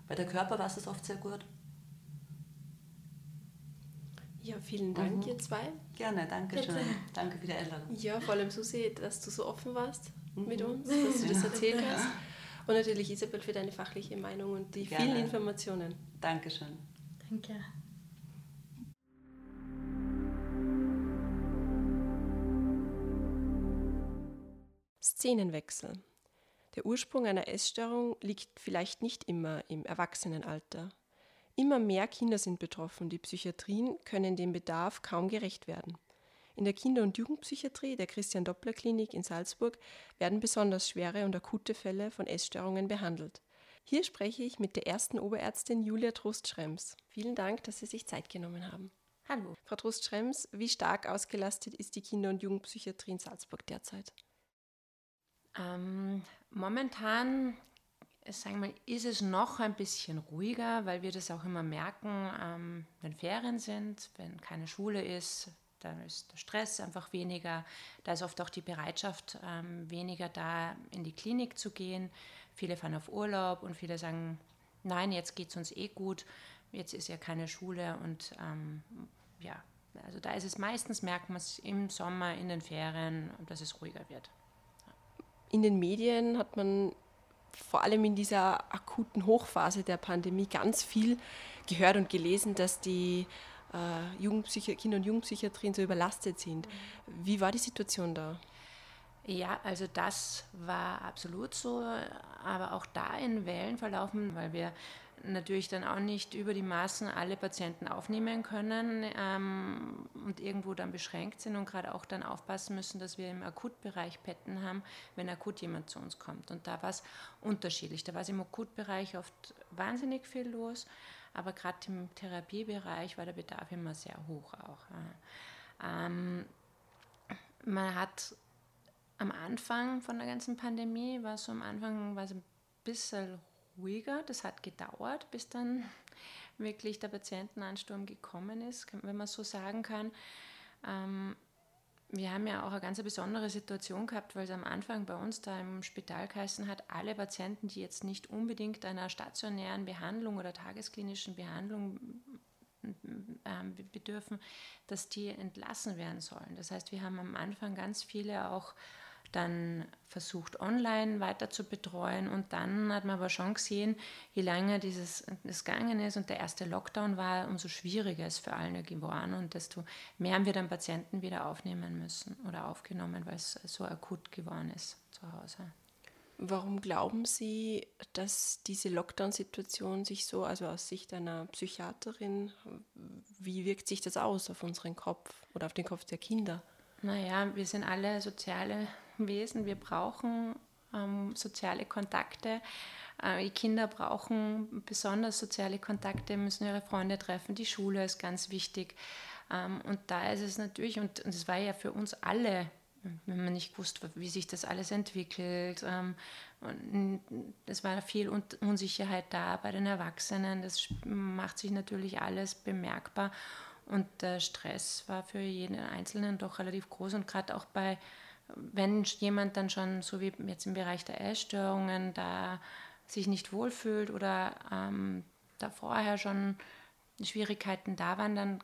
Bei der Körper weiß es oft sehr gut. Ja, vielen Dank, mhm. ihr zwei. Gerne, danke Bitte. schön. Danke für die Einladung. Ja, vor allem Susi, dass du so offen warst mhm. mit uns, dass du das erzählt hast. Und natürlich Isabel für deine fachliche Meinung und die Gerne. vielen Informationen. Dankeschön. Danke. Szenenwechsel. Der Ursprung einer Essstörung liegt vielleicht nicht immer im Erwachsenenalter. Immer mehr Kinder sind betroffen. Die Psychiatrien können dem Bedarf kaum gerecht werden. In der Kinder- und Jugendpsychiatrie der Christian Doppler Klinik in Salzburg werden besonders schwere und akute Fälle von Essstörungen behandelt. Hier spreche ich mit der ersten Oberärztin Julia Trost-Schrems. Vielen Dank, dass Sie sich Zeit genommen haben. Hallo. Frau Trost-Schrems, wie stark ausgelastet ist die Kinder- und Jugendpsychiatrie in Salzburg derzeit? Ähm, momentan sagen wir, ist es noch ein bisschen ruhiger, weil wir das auch immer merken, ähm, wenn Ferien sind, wenn keine Schule ist, dann ist der Stress einfach weniger. Da ist oft auch die Bereitschaft ähm, weniger da, in die Klinik zu gehen. Viele fahren auf Urlaub und viele sagen, nein, jetzt geht es uns eh gut, jetzt ist ja keine Schule und ähm, ja, also da ist es meistens, merkt man es im Sommer, in den Ferien, dass es ruhiger wird. In den Medien hat man vor allem in dieser akuten Hochphase der Pandemie ganz viel gehört und gelesen, dass die äh, Jugendpsychi Kinder- und Jugendpsychiatrien so überlastet sind. Wie war die Situation da? Ja, also das war absolut so, aber auch da in Wellen verlaufen, weil wir natürlich dann auch nicht über die Maßen alle Patienten aufnehmen können ähm, und irgendwo dann beschränkt sind und gerade auch dann aufpassen müssen, dass wir im Akutbereich Petten haben, wenn akut jemand zu uns kommt. Und da war es unterschiedlich. Da war es im Akutbereich oft wahnsinnig viel los, aber gerade im Therapiebereich war der Bedarf immer sehr hoch auch. Ähm, man hat am Anfang von der ganzen Pandemie, war so am Anfang war es ein bisschen ruhiger. Das hat gedauert, bis dann wirklich der Patientenansturm gekommen ist, wenn man so sagen kann. Ähm, wir haben ja auch eine ganz besondere Situation gehabt, weil es am Anfang bei uns da im Spital geheißen hat, alle Patienten, die jetzt nicht unbedingt einer stationären Behandlung oder tagesklinischen Behandlung ähm, bedürfen, dass die entlassen werden sollen. Das heißt, wir haben am Anfang ganz viele auch dann versucht, online weiter zu betreuen. Und dann hat man aber schon gesehen, je länger dieses das gegangen ist und der erste Lockdown war, umso schwieriger ist für alle geworden und desto mehr haben wir dann Patienten wieder aufnehmen müssen oder aufgenommen, weil es so akut geworden ist zu Hause. Warum glauben Sie, dass diese Lockdown-Situation sich so, also aus Sicht einer Psychiaterin, wie wirkt sich das aus auf unseren Kopf oder auf den Kopf der Kinder? Naja, wir sind alle soziale Wesen, wir brauchen ähm, soziale Kontakte. Äh, die Kinder brauchen besonders soziale Kontakte, müssen ihre Freunde treffen, die Schule ist ganz wichtig. Ähm, und da ist es natürlich, und es war ja für uns alle wenn man nicht wusste, wie sich das alles entwickelt. Ähm, es war viel Unsicherheit da bei den Erwachsenen. Das macht sich natürlich alles bemerkbar. Und der Stress war für jeden Einzelnen doch relativ groß. Und gerade auch bei wenn jemand dann schon, so wie jetzt im Bereich der Essstörungen, da sich nicht wohlfühlt oder ähm, da vorher schon Schwierigkeiten da waren, dann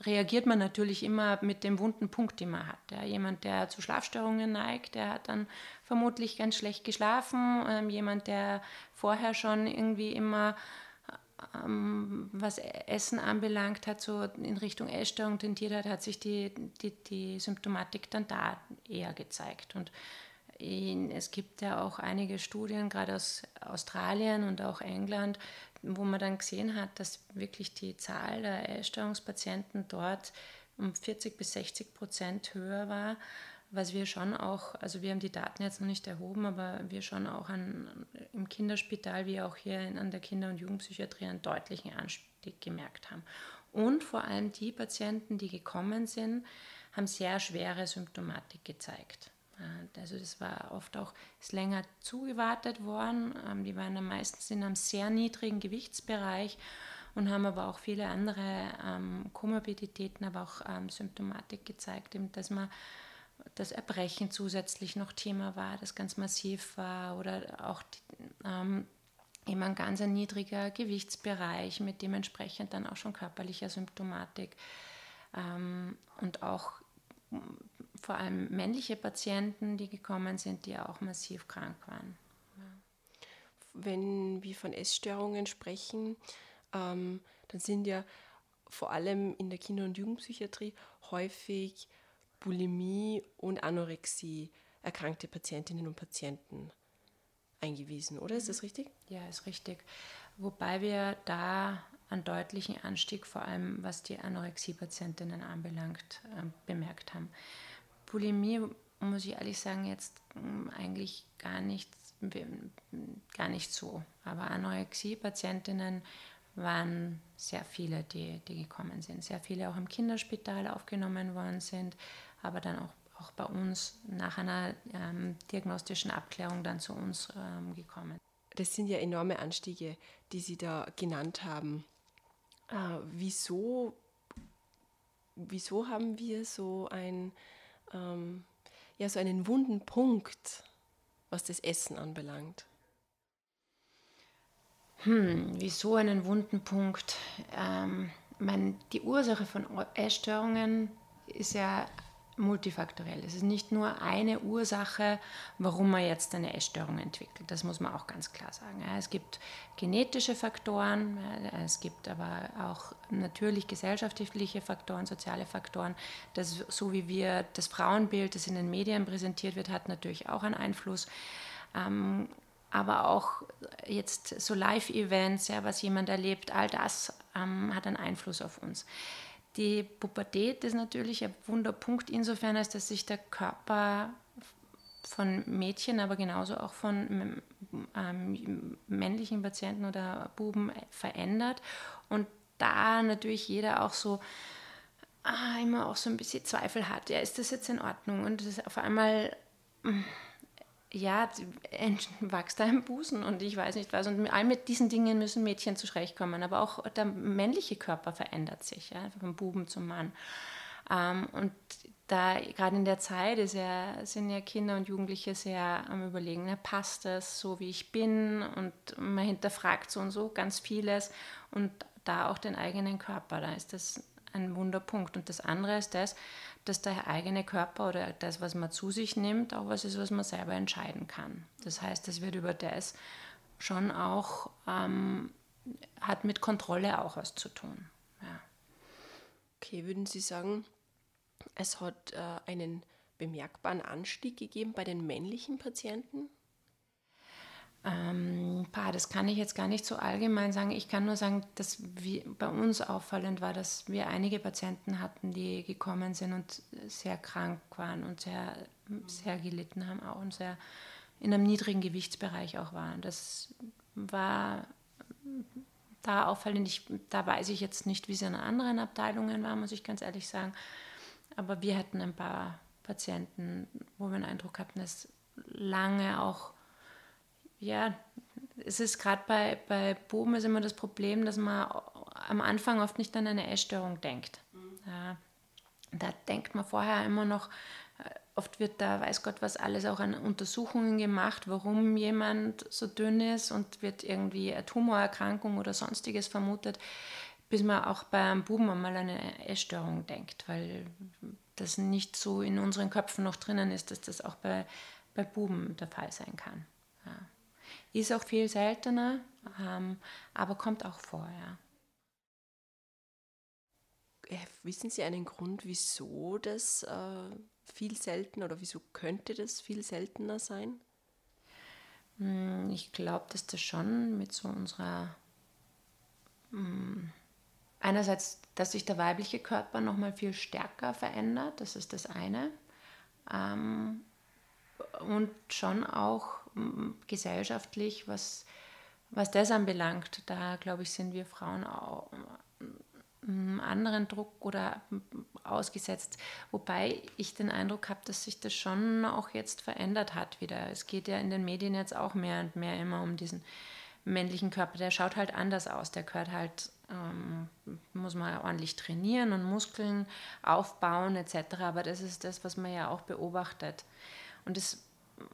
reagiert man natürlich immer mit dem wunden Punkt, den man hat. Ja, jemand, der zu Schlafstörungen neigt, der hat dann vermutlich ganz schlecht geschlafen. Ähm, jemand, der vorher schon irgendwie immer ähm, was Essen anbelangt hat, so in Richtung Essstörung tendiert hat, hat sich die, die, die Symptomatik dann da eher gezeigt. Und es gibt ja auch einige Studien, gerade aus Australien und auch England, wo man dann gesehen hat, dass wirklich die Zahl der Essstörungspatienten dort um 40 bis 60 Prozent höher war was wir schon auch, also wir haben die Daten jetzt noch nicht erhoben, aber wir schon auch an, im Kinderspital wie auch hier an der Kinder- und Jugendpsychiatrie einen deutlichen Anstieg gemerkt haben. Und vor allem die Patienten, die gekommen sind, haben sehr schwere Symptomatik gezeigt. Also das war oft auch ist länger zugewartet worden. Ähm, die waren dann meistens in einem sehr niedrigen Gewichtsbereich und haben aber auch viele andere ähm, Komorbiditäten, aber auch ähm, Symptomatik gezeigt, dass man das Erbrechen zusätzlich noch Thema war, das ganz massiv war oder auch ähm, eben ein ganz ein niedriger Gewichtsbereich mit dementsprechend dann auch schon körperlicher Symptomatik ähm, und auch vor allem männliche Patienten, die gekommen sind, die auch massiv krank waren. Wenn wir von Essstörungen sprechen, ähm, dann sind ja vor allem in der Kinder- und Jugendpsychiatrie häufig Bulimie und Anorexie erkrankte Patientinnen und Patienten eingewiesen, oder? Ist das richtig? Ja, ist richtig. Wobei wir da einen deutlichen Anstieg, vor allem was die Anorexie-Patientinnen anbelangt, äh, bemerkt haben. Bulimie, muss ich ehrlich sagen, jetzt hm, eigentlich gar nicht, gar nicht so. Aber Anorexie-Patientinnen waren sehr viele, die, die gekommen sind. Sehr viele auch im Kinderspital aufgenommen worden sind, aber dann auch, auch bei uns nach einer ähm, diagnostischen Abklärung dann zu uns ähm, gekommen. das sind ja enorme Anstiege, die Sie da genannt haben. Äh, wieso, wieso haben wir so, ein, ähm, ja, so einen wunden Punkt, was das Essen anbelangt? Hm, wieso einen wunden Punkt? Ähm, mein, die Ursache von Essstörungen ist ja multifaktoriell. Es ist nicht nur eine Ursache, warum man jetzt eine Essstörung entwickelt. Das muss man auch ganz klar sagen. Es gibt genetische Faktoren, es gibt aber auch natürlich gesellschaftliche Faktoren, soziale Faktoren. Das, so wie wir das Frauenbild, das in den Medien präsentiert wird, hat natürlich auch einen Einfluss. Ähm, aber auch jetzt so Live-Events, was jemand erlebt, all das ähm, hat einen Einfluss auf uns. Die Pubertät ist natürlich ein Wunderpunkt insofern, als dass sich der Körper von Mädchen, aber genauso auch von ähm, männlichen Patienten oder Buben verändert. Und da natürlich jeder auch so ah, immer auch so ein bisschen Zweifel hat. Ja, ist das jetzt in Ordnung? Und das auf einmal ja, wächst da im Busen und ich weiß nicht was. Und mit all mit diesen Dingen müssen Mädchen zurechtkommen. Aber auch der männliche Körper verändert sich, ja, vom Buben zum Mann. Ähm, und da gerade in der Zeit ist ja, sind ja Kinder und Jugendliche sehr am Überlegen, na, passt das so, wie ich bin? Und man hinterfragt so und so ganz vieles. Und da auch den eigenen Körper, da ist das ein Wunderpunkt. Und das andere ist das, dass der eigene Körper oder das, was man zu sich nimmt, auch was ist, was man selber entscheiden kann. Das heißt, es wird über das schon auch, ähm, hat mit Kontrolle auch was zu tun. Ja. Okay, würden Sie sagen, es hat äh, einen bemerkbaren Anstieg gegeben bei den männlichen Patienten? Ähm, das kann ich jetzt gar nicht so allgemein sagen. Ich kann nur sagen, dass wir, bei uns auffallend war, dass wir einige Patienten hatten, die gekommen sind und sehr krank waren und sehr, sehr gelitten haben auch und sehr in einem niedrigen Gewichtsbereich auch waren. Das war da auffallend. Ich, da weiß ich jetzt nicht, wie es in anderen Abteilungen war, muss ich ganz ehrlich sagen. Aber wir hatten ein paar Patienten, wo wir den Eindruck hatten, dass lange auch ja, es ist gerade bei, bei Buben ist immer das Problem, dass man am Anfang oft nicht an eine Essstörung denkt. Mhm. Ja, da denkt man vorher immer noch, äh, oft wird da, weiß Gott was alles, auch an Untersuchungen gemacht, warum jemand so dünn ist und wird irgendwie eine Tumorerkrankung oder sonstiges vermutet, bis man auch bei einem Buben einmal an eine Essstörung denkt, weil das nicht so in unseren Köpfen noch drinnen ist, dass das auch bei, bei Buben der Fall sein kann. Ist auch viel seltener, ähm, aber kommt auch vor, ja. Äh, wissen Sie einen Grund, wieso das äh, viel seltener oder wieso könnte das viel seltener sein? Hm, ich glaube, dass das schon mit so unserer hm, einerseits, dass sich der weibliche Körper noch mal viel stärker verändert, das ist das eine. Ähm, und schon auch gesellschaftlich, was, was das anbelangt, da glaube ich, sind wir Frauen auch einem anderen Druck oder ausgesetzt. Wobei ich den Eindruck habe, dass sich das schon auch jetzt verändert hat wieder. Es geht ja in den Medien jetzt auch mehr und mehr immer um diesen männlichen Körper. Der schaut halt anders aus. Der gehört halt, ähm, muss man ordentlich trainieren und Muskeln aufbauen etc. Aber das ist das, was man ja auch beobachtet. Und das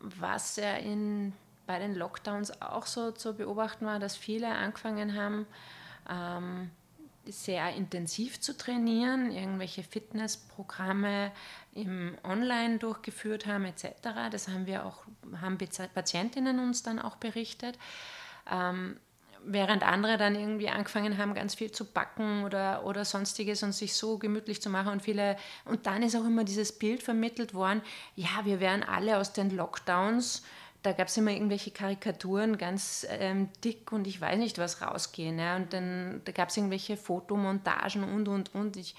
was ja in, bei den Lockdowns auch so zu beobachten war, dass viele angefangen haben, ähm, sehr intensiv zu trainieren, irgendwelche Fitnessprogramme im Online durchgeführt haben etc. Das haben wir auch, haben Patientinnen uns dann auch berichtet. Ähm, während andere dann irgendwie angefangen haben, ganz viel zu backen oder, oder sonstiges und sich so gemütlich zu machen und viele, und dann ist auch immer dieses Bild vermittelt worden, ja, wir wären alle aus den Lockdowns, da gab es immer irgendwelche Karikaturen, ganz ähm, dick und ich weiß nicht was rausgehen, ja, und dann da gab es irgendwelche Fotomontagen und, und, und, ich,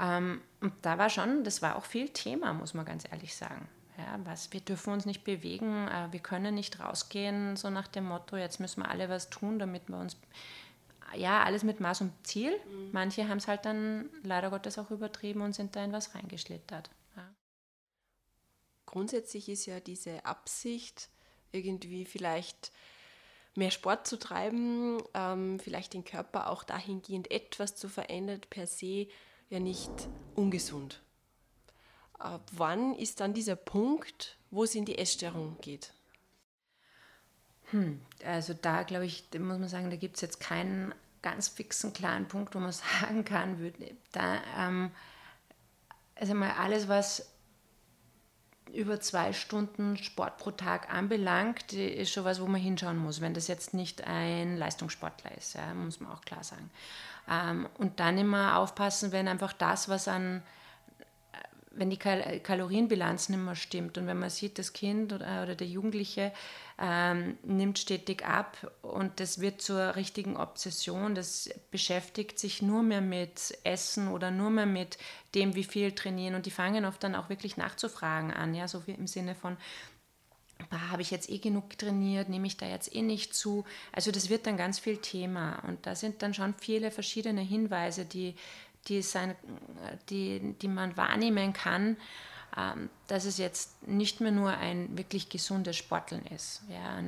ähm, und da war schon, das war auch viel Thema, muss man ganz ehrlich sagen. Ja, was, wir dürfen uns nicht bewegen, äh, wir können nicht rausgehen, so nach dem Motto, jetzt müssen wir alle was tun, damit wir uns, ja, alles mit Maß und Ziel. Mhm. Manche haben es halt dann leider Gottes auch übertrieben und sind da in was reingeschlittert. Ja. Grundsätzlich ist ja diese Absicht irgendwie vielleicht mehr Sport zu treiben, ähm, vielleicht den Körper auch dahingehend etwas zu verändern, per se ja nicht ungesund. Äh, wann ist dann dieser Punkt, wo es in die Essstörung geht? Hm, also da glaube ich, muss man sagen, da gibt es jetzt keinen ganz fixen, klaren Punkt, wo man *laughs* sagen kann, würde, da, ähm, also mal alles, was über zwei Stunden Sport pro Tag anbelangt, ist schon was, wo man hinschauen muss, wenn das jetzt nicht ein Leistungssportler ist, ja, muss man auch klar sagen. Ähm, und dann immer aufpassen, wenn einfach das, was an wenn die Kal Kalorienbilanz nicht mehr stimmt und wenn man sieht, das Kind oder, oder der Jugendliche ähm, nimmt stetig ab und das wird zur richtigen Obsession, das beschäftigt sich nur mehr mit Essen oder nur mehr mit dem, wie viel trainieren. Und die fangen oft dann auch wirklich nachzufragen an, ja, so wie im Sinne von, habe ich jetzt eh genug trainiert, nehme ich da jetzt eh nicht zu. Also das wird dann ganz viel Thema. Und da sind dann schon viele verschiedene Hinweise, die die, sein, die, die man wahrnehmen kann, ähm, dass es jetzt nicht mehr nur ein wirklich gesundes Sporteln ist. Ja,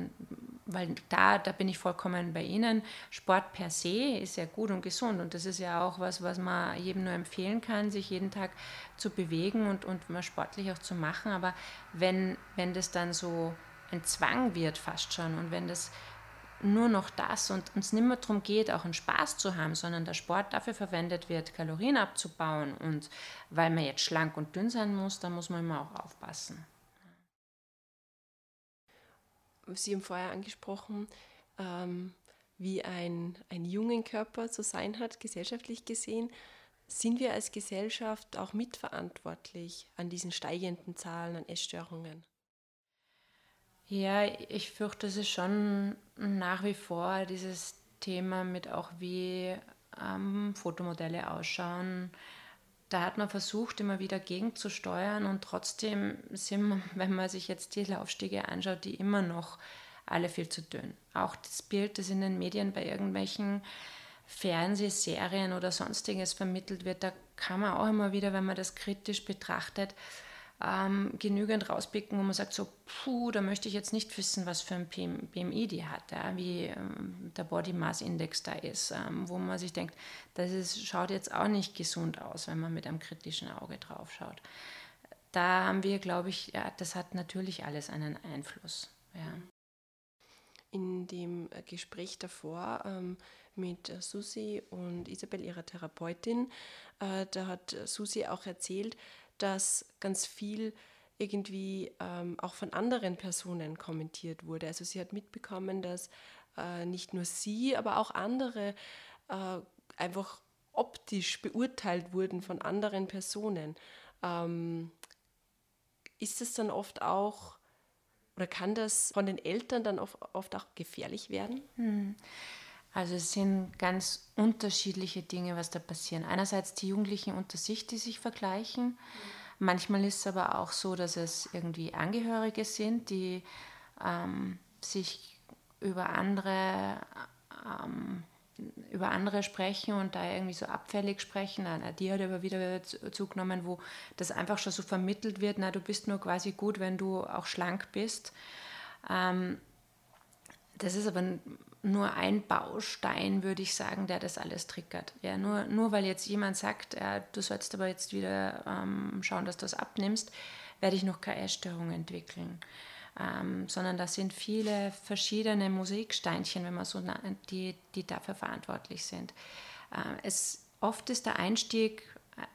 weil da, da bin ich vollkommen bei Ihnen. Sport per se ist ja gut und gesund und das ist ja auch was, was man jedem nur empfehlen kann, sich jeden Tag zu bewegen und, und mal sportlich auch zu machen. Aber wenn, wenn das dann so ein Zwang wird fast schon und wenn das nur noch das und uns nicht mehr darum geht, auch einen Spaß zu haben, sondern der Sport dafür verwendet wird, Kalorien abzubauen und weil man jetzt schlank und dünn sein muss, dann muss man immer auch aufpassen. Sie haben vorher angesprochen, ähm, wie ein, ein jungen Körper zu sein hat, gesellschaftlich gesehen. Sind wir als Gesellschaft auch mitverantwortlich an diesen steigenden Zahlen an Essstörungen? Ja, ich fürchte, es ist schon nach wie vor dieses Thema mit auch wie ähm, Fotomodelle ausschauen. Da hat man versucht, immer wieder gegenzusteuern und trotzdem sind, wenn man sich jetzt die Laufstiege anschaut, die immer noch alle viel zu dünn. Auch das Bild, das in den Medien bei irgendwelchen Fernsehserien oder sonstiges vermittelt wird, da kann man auch immer wieder, wenn man das kritisch betrachtet, ähm, genügend rauspicken, wo man sagt, so, puh, da möchte ich jetzt nicht wissen, was für ein BMI die hat, ja, wie ähm, der Body Mass Index da ist, ähm, wo man sich denkt, das ist, schaut jetzt auch nicht gesund aus, wenn man mit einem kritischen Auge drauf schaut. Da haben wir, glaube ich, ja, das hat natürlich alles einen Einfluss. Ja. In dem Gespräch davor ähm, mit Susi und Isabel, ihrer Therapeutin, äh, da hat Susi auch erzählt, dass ganz viel irgendwie ähm, auch von anderen Personen kommentiert wurde. Also sie hat mitbekommen, dass äh, nicht nur sie, aber auch andere äh, einfach optisch beurteilt wurden von anderen Personen. Ähm, ist es dann oft auch, oder kann das von den Eltern dann oft, oft auch gefährlich werden? Hm. Also es sind ganz unterschiedliche Dinge, was da passieren. Einerseits die Jugendlichen unter sich, die sich vergleichen. Manchmal ist es aber auch so, dass es irgendwie Angehörige sind, die ähm, sich über andere, ähm, über andere sprechen und da irgendwie so abfällig sprechen. Die hat aber wieder zugenommen, wo das einfach schon so vermittelt wird, na, du bist nur quasi gut, wenn du auch schlank bist. Ähm, das ist aber nur ein Baustein, würde ich sagen, der das alles triggert. Ja, nur, nur weil jetzt jemand sagt, ja, du sollst aber jetzt wieder ähm, schauen, dass du es abnimmst, werde ich noch keine Essstörung entwickeln. Ähm, sondern das sind viele verschiedene Musiksteinchen, wenn man so die, die dafür verantwortlich sind. Äh, es, oft ist der Einstieg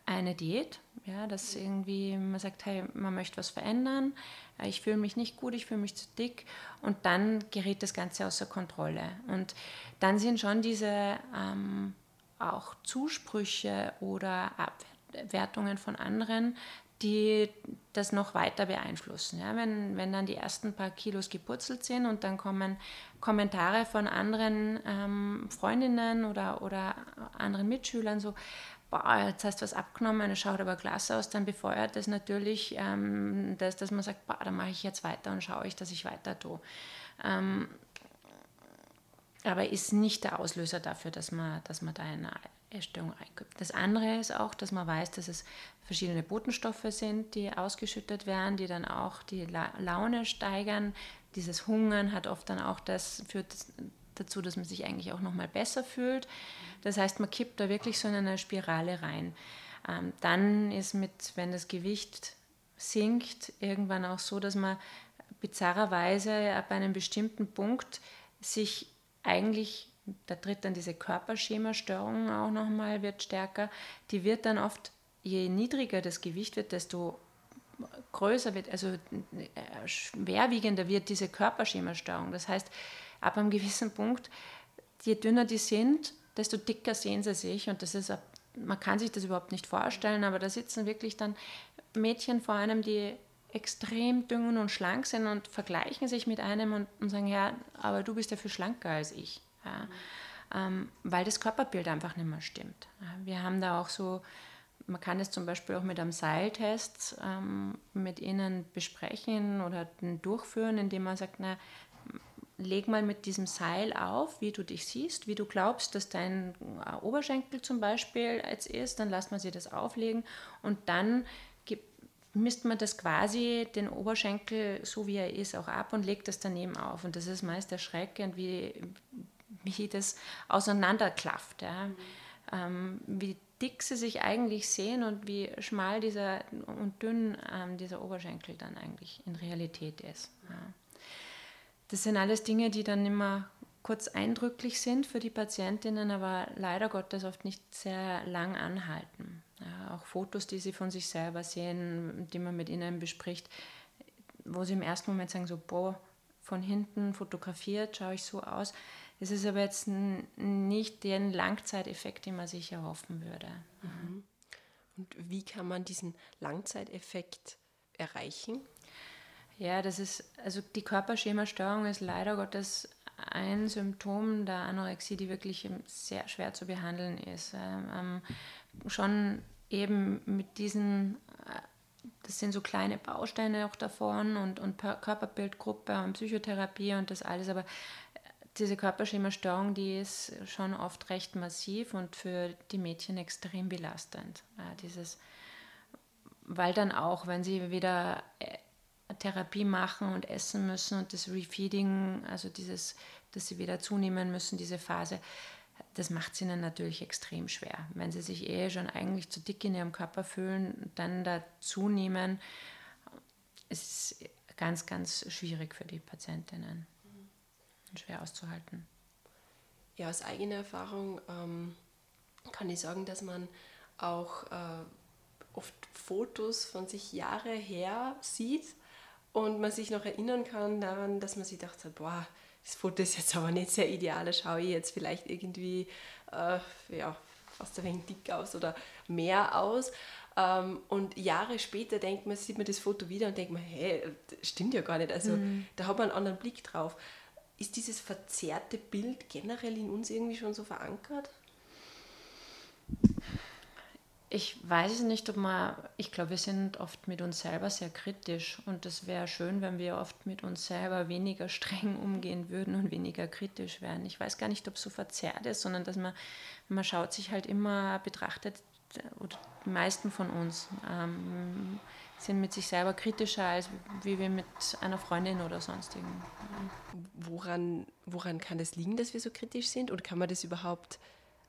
eine Diät, ja, dass irgendwie man sagt, hey, man möchte was verändern, äh, ich fühle mich nicht gut, ich fühle mich zu dick und dann gerät das Ganze außer Kontrolle. Und dann sind schon diese ähm, auch Zusprüche oder Abwertungen von anderen, die das noch weiter beeinflussen. Ja, wenn, wenn dann die ersten paar Kilos gepurzelt sind und dann kommen Kommentare von anderen ähm, Freundinnen oder, oder anderen Mitschülern so, boah, jetzt hast du was abgenommen, es schaut aber klasse aus, dann befeuert das natürlich, ähm, das, dass man sagt, boah, dann mache ich jetzt weiter und schaue ich, dass ich weiter tue. Ähm, aber ist nicht der Auslöser dafür, dass man, dass man da in eine Essstörung reinkommt. Das andere ist auch, dass man weiß, dass es verschiedene Botenstoffe sind, die ausgeschüttet werden, die dann auch die La Laune steigern. Dieses Hungern hat oft dann auch das, führt dazu, dass man sich eigentlich auch nochmal besser fühlt. Das heißt, man kippt da wirklich so in eine Spirale rein. Ähm, dann ist mit, wenn das Gewicht sinkt, irgendwann auch so, dass man bizarrerweise ab einem bestimmten Punkt sich eigentlich, da tritt dann diese Körperschemastörung auch nochmal, wird stärker, die wird dann oft, je niedriger das Gewicht wird, desto größer wird, also äh, schwerwiegender wird diese Körperschemastörung. Das heißt, ab einem gewissen Punkt, je dünner die sind, desto dicker sehen sie sich und das ist, man kann sich das überhaupt nicht vorstellen, aber da sitzen wirklich dann Mädchen vor einem, die extrem dünn und schlank sind und vergleichen sich mit einem und, und sagen, ja, aber du bist ja viel schlanker als ich. Ja. Ähm, weil das Körperbild einfach nicht mehr stimmt. Wir haben da auch so, man kann es zum Beispiel auch mit einem Seiltest ähm, mit ihnen besprechen oder durchführen, indem man sagt, na, leg mal mit diesem Seil auf, wie du dich siehst, wie du glaubst, dass dein Oberschenkel zum Beispiel jetzt ist, dann lässt man sie das auflegen und dann misst man das quasi, den Oberschenkel, so wie er ist, auch ab und legt das daneben auf. Und das ist meist erschreckend, wie, wie das auseinanderklafft. Ja. Mhm. Ähm, wie dick sie sich eigentlich sehen und wie schmal dieser und dünn ähm, dieser Oberschenkel dann eigentlich in Realität ist. Ja. Das sind alles Dinge, die dann immer kurz eindrücklich sind für die Patientinnen, aber leider Gottes oft nicht sehr lang anhalten. Ja, auch Fotos, die sie von sich selber sehen, die man mit ihnen bespricht, wo sie im ersten Moment sagen, so, boah, von hinten fotografiert, schaue ich so aus. Es ist aber jetzt nicht den Langzeiteffekt, den man sich erhoffen würde. Mhm. Und wie kann man diesen Langzeiteffekt erreichen? Ja, das ist, also die Körperschemastörung ist leider Gottes ein Symptom der Anorexie, die wirklich sehr schwer zu behandeln ist. Ähm, schon eben mit diesen, äh, das sind so kleine Bausteine auch davon und, und Körperbildgruppe und Psychotherapie und das alles, aber diese Körperschemastörung, die ist schon oft recht massiv und für die Mädchen extrem belastend. Dieses, weil dann auch, wenn sie wieder äh, Therapie machen und essen müssen und das Refeeding, also dieses, dass sie wieder zunehmen müssen, diese Phase, das macht es ihnen natürlich extrem schwer. Wenn sie sich eh schon eigentlich zu dick in ihrem Körper fühlen, dann da zunehmen, ist ganz, ganz schwierig für die Patientinnen und schwer auszuhalten. Ja, aus eigener Erfahrung ähm, kann ich sagen, dass man auch äh, oft Fotos von sich Jahre her sieht und man sich noch erinnern kann daran, dass man sich gedacht hat, boah, das Foto ist jetzt aber nicht sehr ideal, da schaue ich jetzt vielleicht irgendwie äh, ja, fast ein wenig dick aus oder mehr aus. Ähm, und Jahre später denkt man, sieht man das Foto wieder und denkt man, hey, das stimmt ja gar nicht. Also mhm. da hat man einen anderen Blick drauf. Ist dieses verzerrte Bild generell in uns irgendwie schon so verankert? Ich weiß es nicht, ob man, ich glaube, wir sind oft mit uns selber sehr kritisch und es wäre schön, wenn wir oft mit uns selber weniger streng *laughs* umgehen würden und weniger kritisch wären. Ich weiß gar nicht, ob es so verzerrt ist, sondern dass man, man schaut sich halt immer, betrachtet, oder die meisten von uns ähm, sind mit sich selber kritischer, als wie wir mit einer Freundin oder sonstigen. Woran, woran kann das liegen, dass wir so kritisch sind und kann man das überhaupt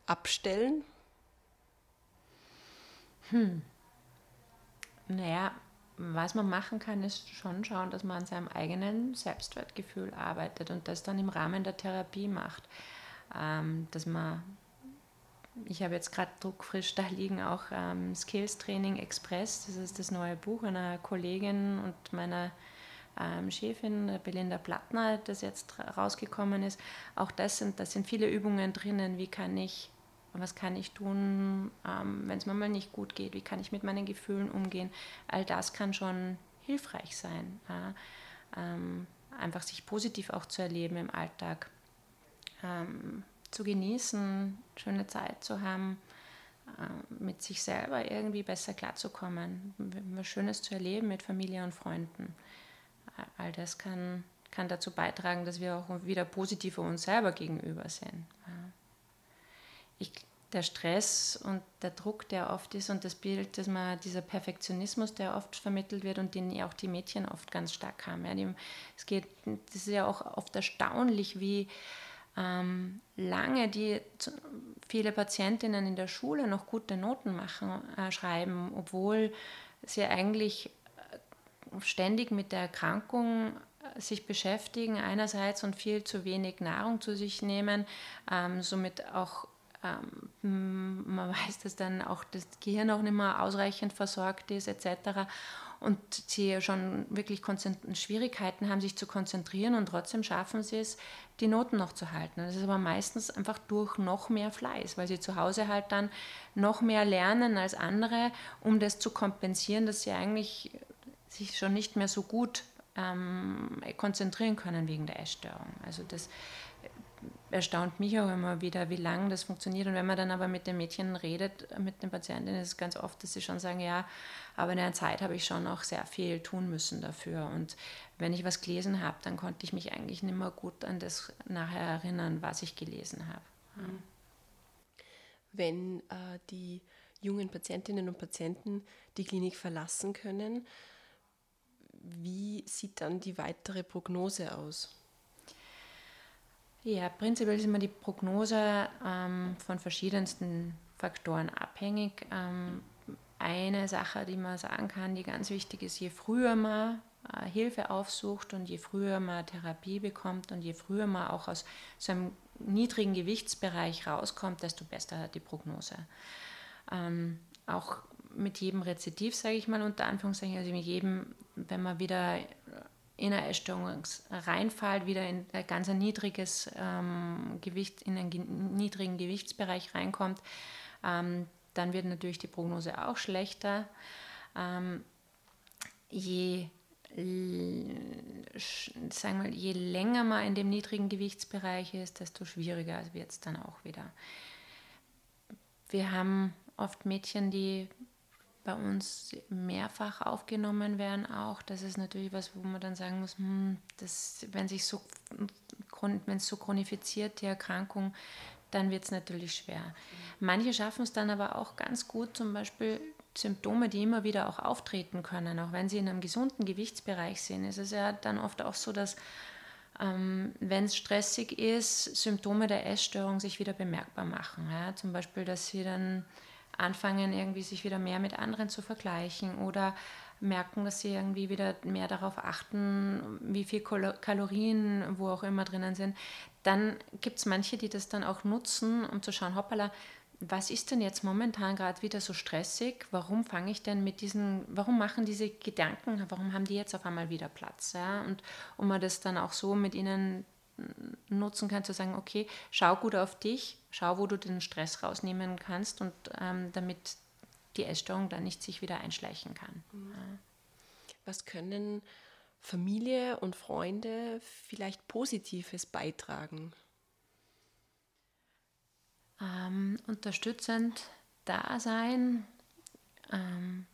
abstellen? Hm. Naja, was man machen kann, ist schon schauen, dass man an seinem eigenen Selbstwertgefühl arbeitet und das dann im Rahmen der Therapie macht. Ähm, dass man, ich habe jetzt gerade druckfrisch da liegen auch ähm, Skills Training Express, das ist das neue Buch einer Kollegin und meiner ähm, Chefin Belinda Plattner, das jetzt rausgekommen ist. Auch das sind, das sind viele Übungen drinnen, wie kann ich was kann ich tun, ähm, wenn es mir mal nicht gut geht, wie kann ich mit meinen Gefühlen umgehen. All das kann schon hilfreich sein. Ja? Ähm, einfach sich positiv auch zu erleben im Alltag, ähm, zu genießen, schöne Zeit zu haben, äh, mit sich selber irgendwie besser klarzukommen, was Schönes zu erleben mit Familie und Freunden. All das kann, kann dazu beitragen, dass wir auch wieder positiver uns selber gegenüber sind. Ja ich, der Stress und der Druck, der oft ist und das Bild, dass man, dieser Perfektionismus, der oft vermittelt wird und den auch die Mädchen oft ganz stark haben. Ja, die, es geht, das ist ja auch oft erstaunlich, wie ähm, lange die viele Patientinnen in der Schule noch gute Noten machen, äh, schreiben, obwohl sie eigentlich äh, ständig mit der Erkrankung äh, sich beschäftigen einerseits und viel zu wenig Nahrung zu sich nehmen, ähm, somit auch ähm, man *laughs* weiß, dass dann auch das Gehirn auch nicht mehr ausreichend versorgt ist etc. Und sie schon wirklich Schwierigkeiten haben, sich zu konzentrieren und trotzdem schaffen sie es, die Noten noch zu halten. Das ist aber meistens einfach durch noch mehr Fleiß, weil sie zu Hause halt dann noch mehr lernen als andere, um das zu kompensieren, dass sie eigentlich sich schon nicht mehr so gut ähm, konzentrieren können wegen der Essstörung. Also das erstaunt mich auch immer wieder, wie lange das funktioniert. Und wenn man dann aber mit den Mädchen redet, mit den Patientinnen, ist es ganz oft, dass sie schon sagen, ja, aber in der Zeit habe ich schon auch sehr viel tun müssen dafür. Und wenn ich was gelesen habe, dann konnte ich mich eigentlich nicht mehr gut an das nachher erinnern, was ich gelesen habe. Mhm. Wenn äh, die jungen Patientinnen und Patienten die Klinik verlassen können, wie sieht dann die weitere Prognose aus? Ja, prinzipiell ist immer die Prognose ähm, von verschiedensten Faktoren abhängig. Ähm, eine Sache, die man sagen kann, die ganz wichtig ist, je früher man äh, Hilfe aufsucht und je früher man Therapie bekommt und je früher man auch aus so einem niedrigen Gewichtsbereich rauskommt, desto besser die Prognose. Ähm, auch mit jedem Rezidiv, sage ich mal unter Anführungszeichen, also mit jedem, wenn man wieder in eine Essstörung reinfällt, wieder in ein ganz niedriges ähm, Gewicht, in einen niedrigen Gewichtsbereich reinkommt, ähm, dann wird natürlich die Prognose auch schlechter. Ähm, je, sagen wir, je länger man in dem niedrigen Gewichtsbereich ist, desto schwieriger wird es dann auch wieder. Wir haben oft Mädchen, die bei uns mehrfach aufgenommen werden auch. Das ist natürlich was, wo man dann sagen muss, hm, das, wenn sich so, wenn es so chronifiziert, die Erkrankung, dann wird es natürlich schwer. Manche schaffen es dann aber auch ganz gut, zum Beispiel Symptome, die immer wieder auch auftreten können, auch wenn sie in einem gesunden Gewichtsbereich sind. Es ist ja dann oft auch so, dass ähm, wenn es stressig ist, Symptome der Essstörung sich wieder bemerkbar machen. Ja? Zum Beispiel, dass sie dann anfangen, irgendwie sich wieder mehr mit anderen zu vergleichen oder merken, dass sie irgendwie wieder mehr darauf achten, wie viel Kalorien wo auch immer drinnen sind, dann gibt es manche, die das dann auch nutzen, um zu schauen, hoppala, was ist denn jetzt momentan gerade wieder so stressig? Warum fange ich denn mit diesen, warum machen diese Gedanken, warum haben die jetzt auf einmal wieder Platz? Ja? Und um man das dann auch so mit ihnen nutzen kann, zu sagen, okay, schau gut auf dich, schau, wo du den Stress rausnehmen kannst und ähm, damit die Essstörung dann nicht sich wieder einschleichen kann. Mhm. Was können Familie und Freunde vielleicht Positives beitragen? Ähm, unterstützend da sein, ähm,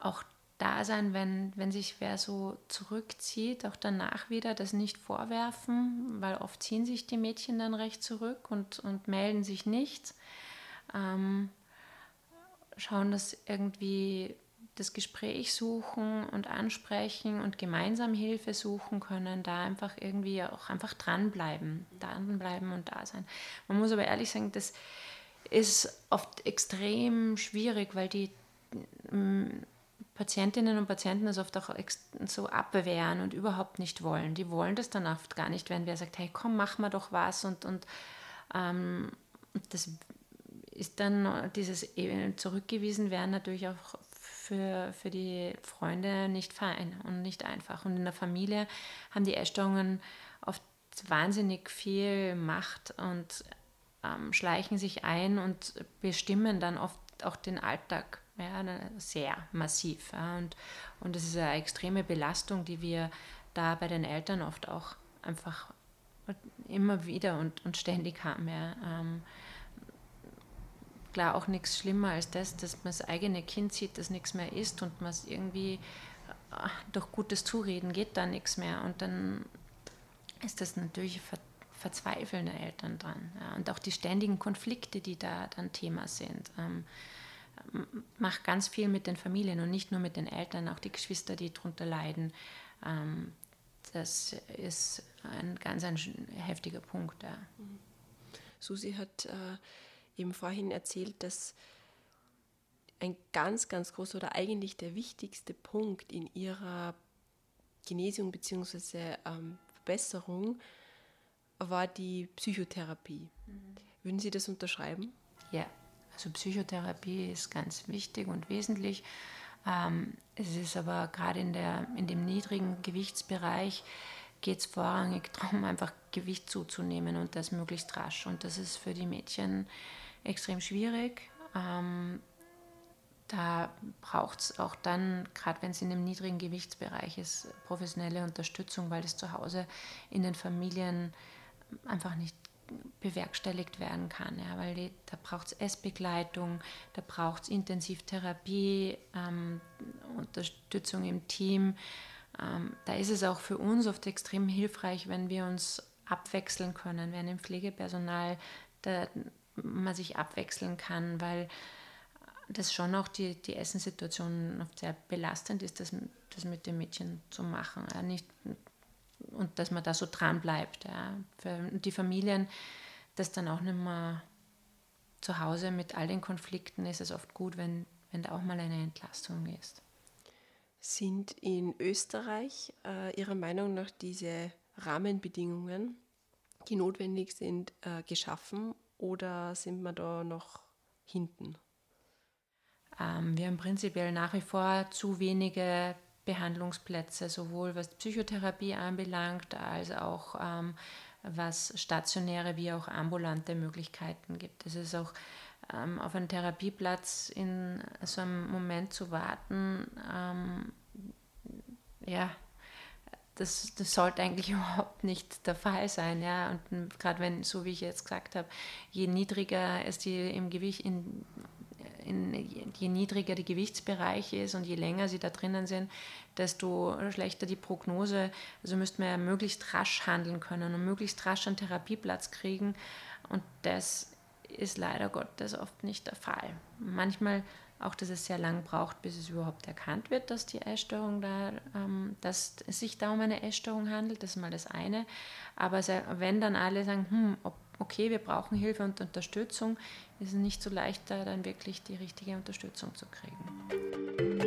auch da sein, wenn, wenn sich wer so zurückzieht, auch danach wieder das nicht vorwerfen, weil oft ziehen sich die Mädchen dann recht zurück und, und melden sich nicht. Ähm, schauen, dass irgendwie das Gespräch suchen und ansprechen und gemeinsam Hilfe suchen können, da einfach irgendwie auch einfach dranbleiben, dranbleiben und da sein. Man muss aber ehrlich sagen, das ist oft extrem schwierig, weil die Patientinnen und Patienten das oft auch so abwehren und überhaupt nicht wollen. Die wollen das dann oft gar nicht, wenn wer sagt, hey, komm, mach mal doch was und, und ähm, das ist dann dieses e-, zurückgewiesen werden natürlich auch für, für die Freunde nicht fein und nicht einfach. Und in der Familie haben die Essstörungen oft wahnsinnig viel Macht und ähm, schleichen sich ein und bestimmen dann oft auch den Alltag ja, ne, sehr massiv. Ja, und, und das ist eine extreme Belastung, die wir da bei den Eltern oft auch einfach immer wieder und, und ständig haben. Ja. Ähm, klar, auch nichts schlimmer als das, dass man das eigene Kind sieht, das nichts mehr ist und man es irgendwie durch gutes Zureden geht da nichts mehr. Und dann ist das natürlich verzweifeln Eltern dran. Ja. Und auch die ständigen Konflikte, die da dann Thema sind. Ähm, macht ganz viel mit den Familien und nicht nur mit den Eltern, auch die Geschwister, die darunter leiden. Ähm, das ist ein ganz ein heftiger Punkt. Ja. Susi hat äh, eben vorhin erzählt, dass ein ganz, ganz großer oder eigentlich der wichtigste Punkt in ihrer Genesung bzw. Ähm, Verbesserung war die Psychotherapie. Mhm. Würden Sie das unterschreiben? Ja, also Psychotherapie ist ganz wichtig und wesentlich. Ähm, es ist aber gerade in, in dem niedrigen Gewichtsbereich geht es vorrangig *laughs* darum, einfach Gewicht zuzunehmen und das möglichst rasch. Und das ist für die Mädchen extrem schwierig. Ähm, da braucht es auch dann, gerade wenn es in dem niedrigen Gewichtsbereich ist, professionelle Unterstützung, weil das zu Hause in den Familien einfach nicht bewerkstelligt werden kann. Ja, weil die, da braucht es Essbegleitung, da braucht es Intensivtherapie, ähm, Unterstützung im Team. Ähm, da ist es auch für uns oft extrem hilfreich, wenn wir uns abwechseln können, wenn im Pflegepersonal da, man sich abwechseln kann, weil das schon auch die, die Essenssituation oft sehr belastend ist, das, das mit dem Mädchen zu machen. Ja, nicht, und dass man da so dran bleibt. Ja. Für die Familien, das dann auch nicht mehr zu Hause mit all den Konflikten ist es oft gut, wenn, wenn da auch mal eine Entlastung ist. Sind in Österreich äh, Ihrer Meinung nach diese Rahmenbedingungen, die notwendig sind, äh, geschaffen oder sind wir da noch hinten? Ähm, wir haben prinzipiell nach wie vor zu wenige Behandlungsplätze, sowohl was Psychotherapie anbelangt, als auch ähm, was stationäre wie auch ambulante Möglichkeiten gibt. Es ist auch ähm, auf einen Therapieplatz in so einem Moment zu warten, ähm, ja, das, das sollte eigentlich *laughs* überhaupt nicht der Fall sein. Ja? Und gerade wenn, so wie ich jetzt gesagt habe, je niedriger es die im Gewicht, in, in, je niedriger der Gewichtsbereich ist und je länger sie da drinnen sind, desto schlechter die Prognose. Also müsste man ja möglichst rasch handeln können und möglichst rasch einen Therapieplatz kriegen. Und das ist leider Gottes oft nicht der Fall. Manchmal auch, dass es sehr lang braucht, bis es überhaupt erkannt wird, dass die Essstörung da, ähm, dass es sich da um eine Essstörung handelt. Das ist mal das eine. Aber wenn dann alle sagen, hm, okay, wir brauchen Hilfe und Unterstützung, ist es nicht so leicht, da dann wirklich die richtige Unterstützung zu kriegen.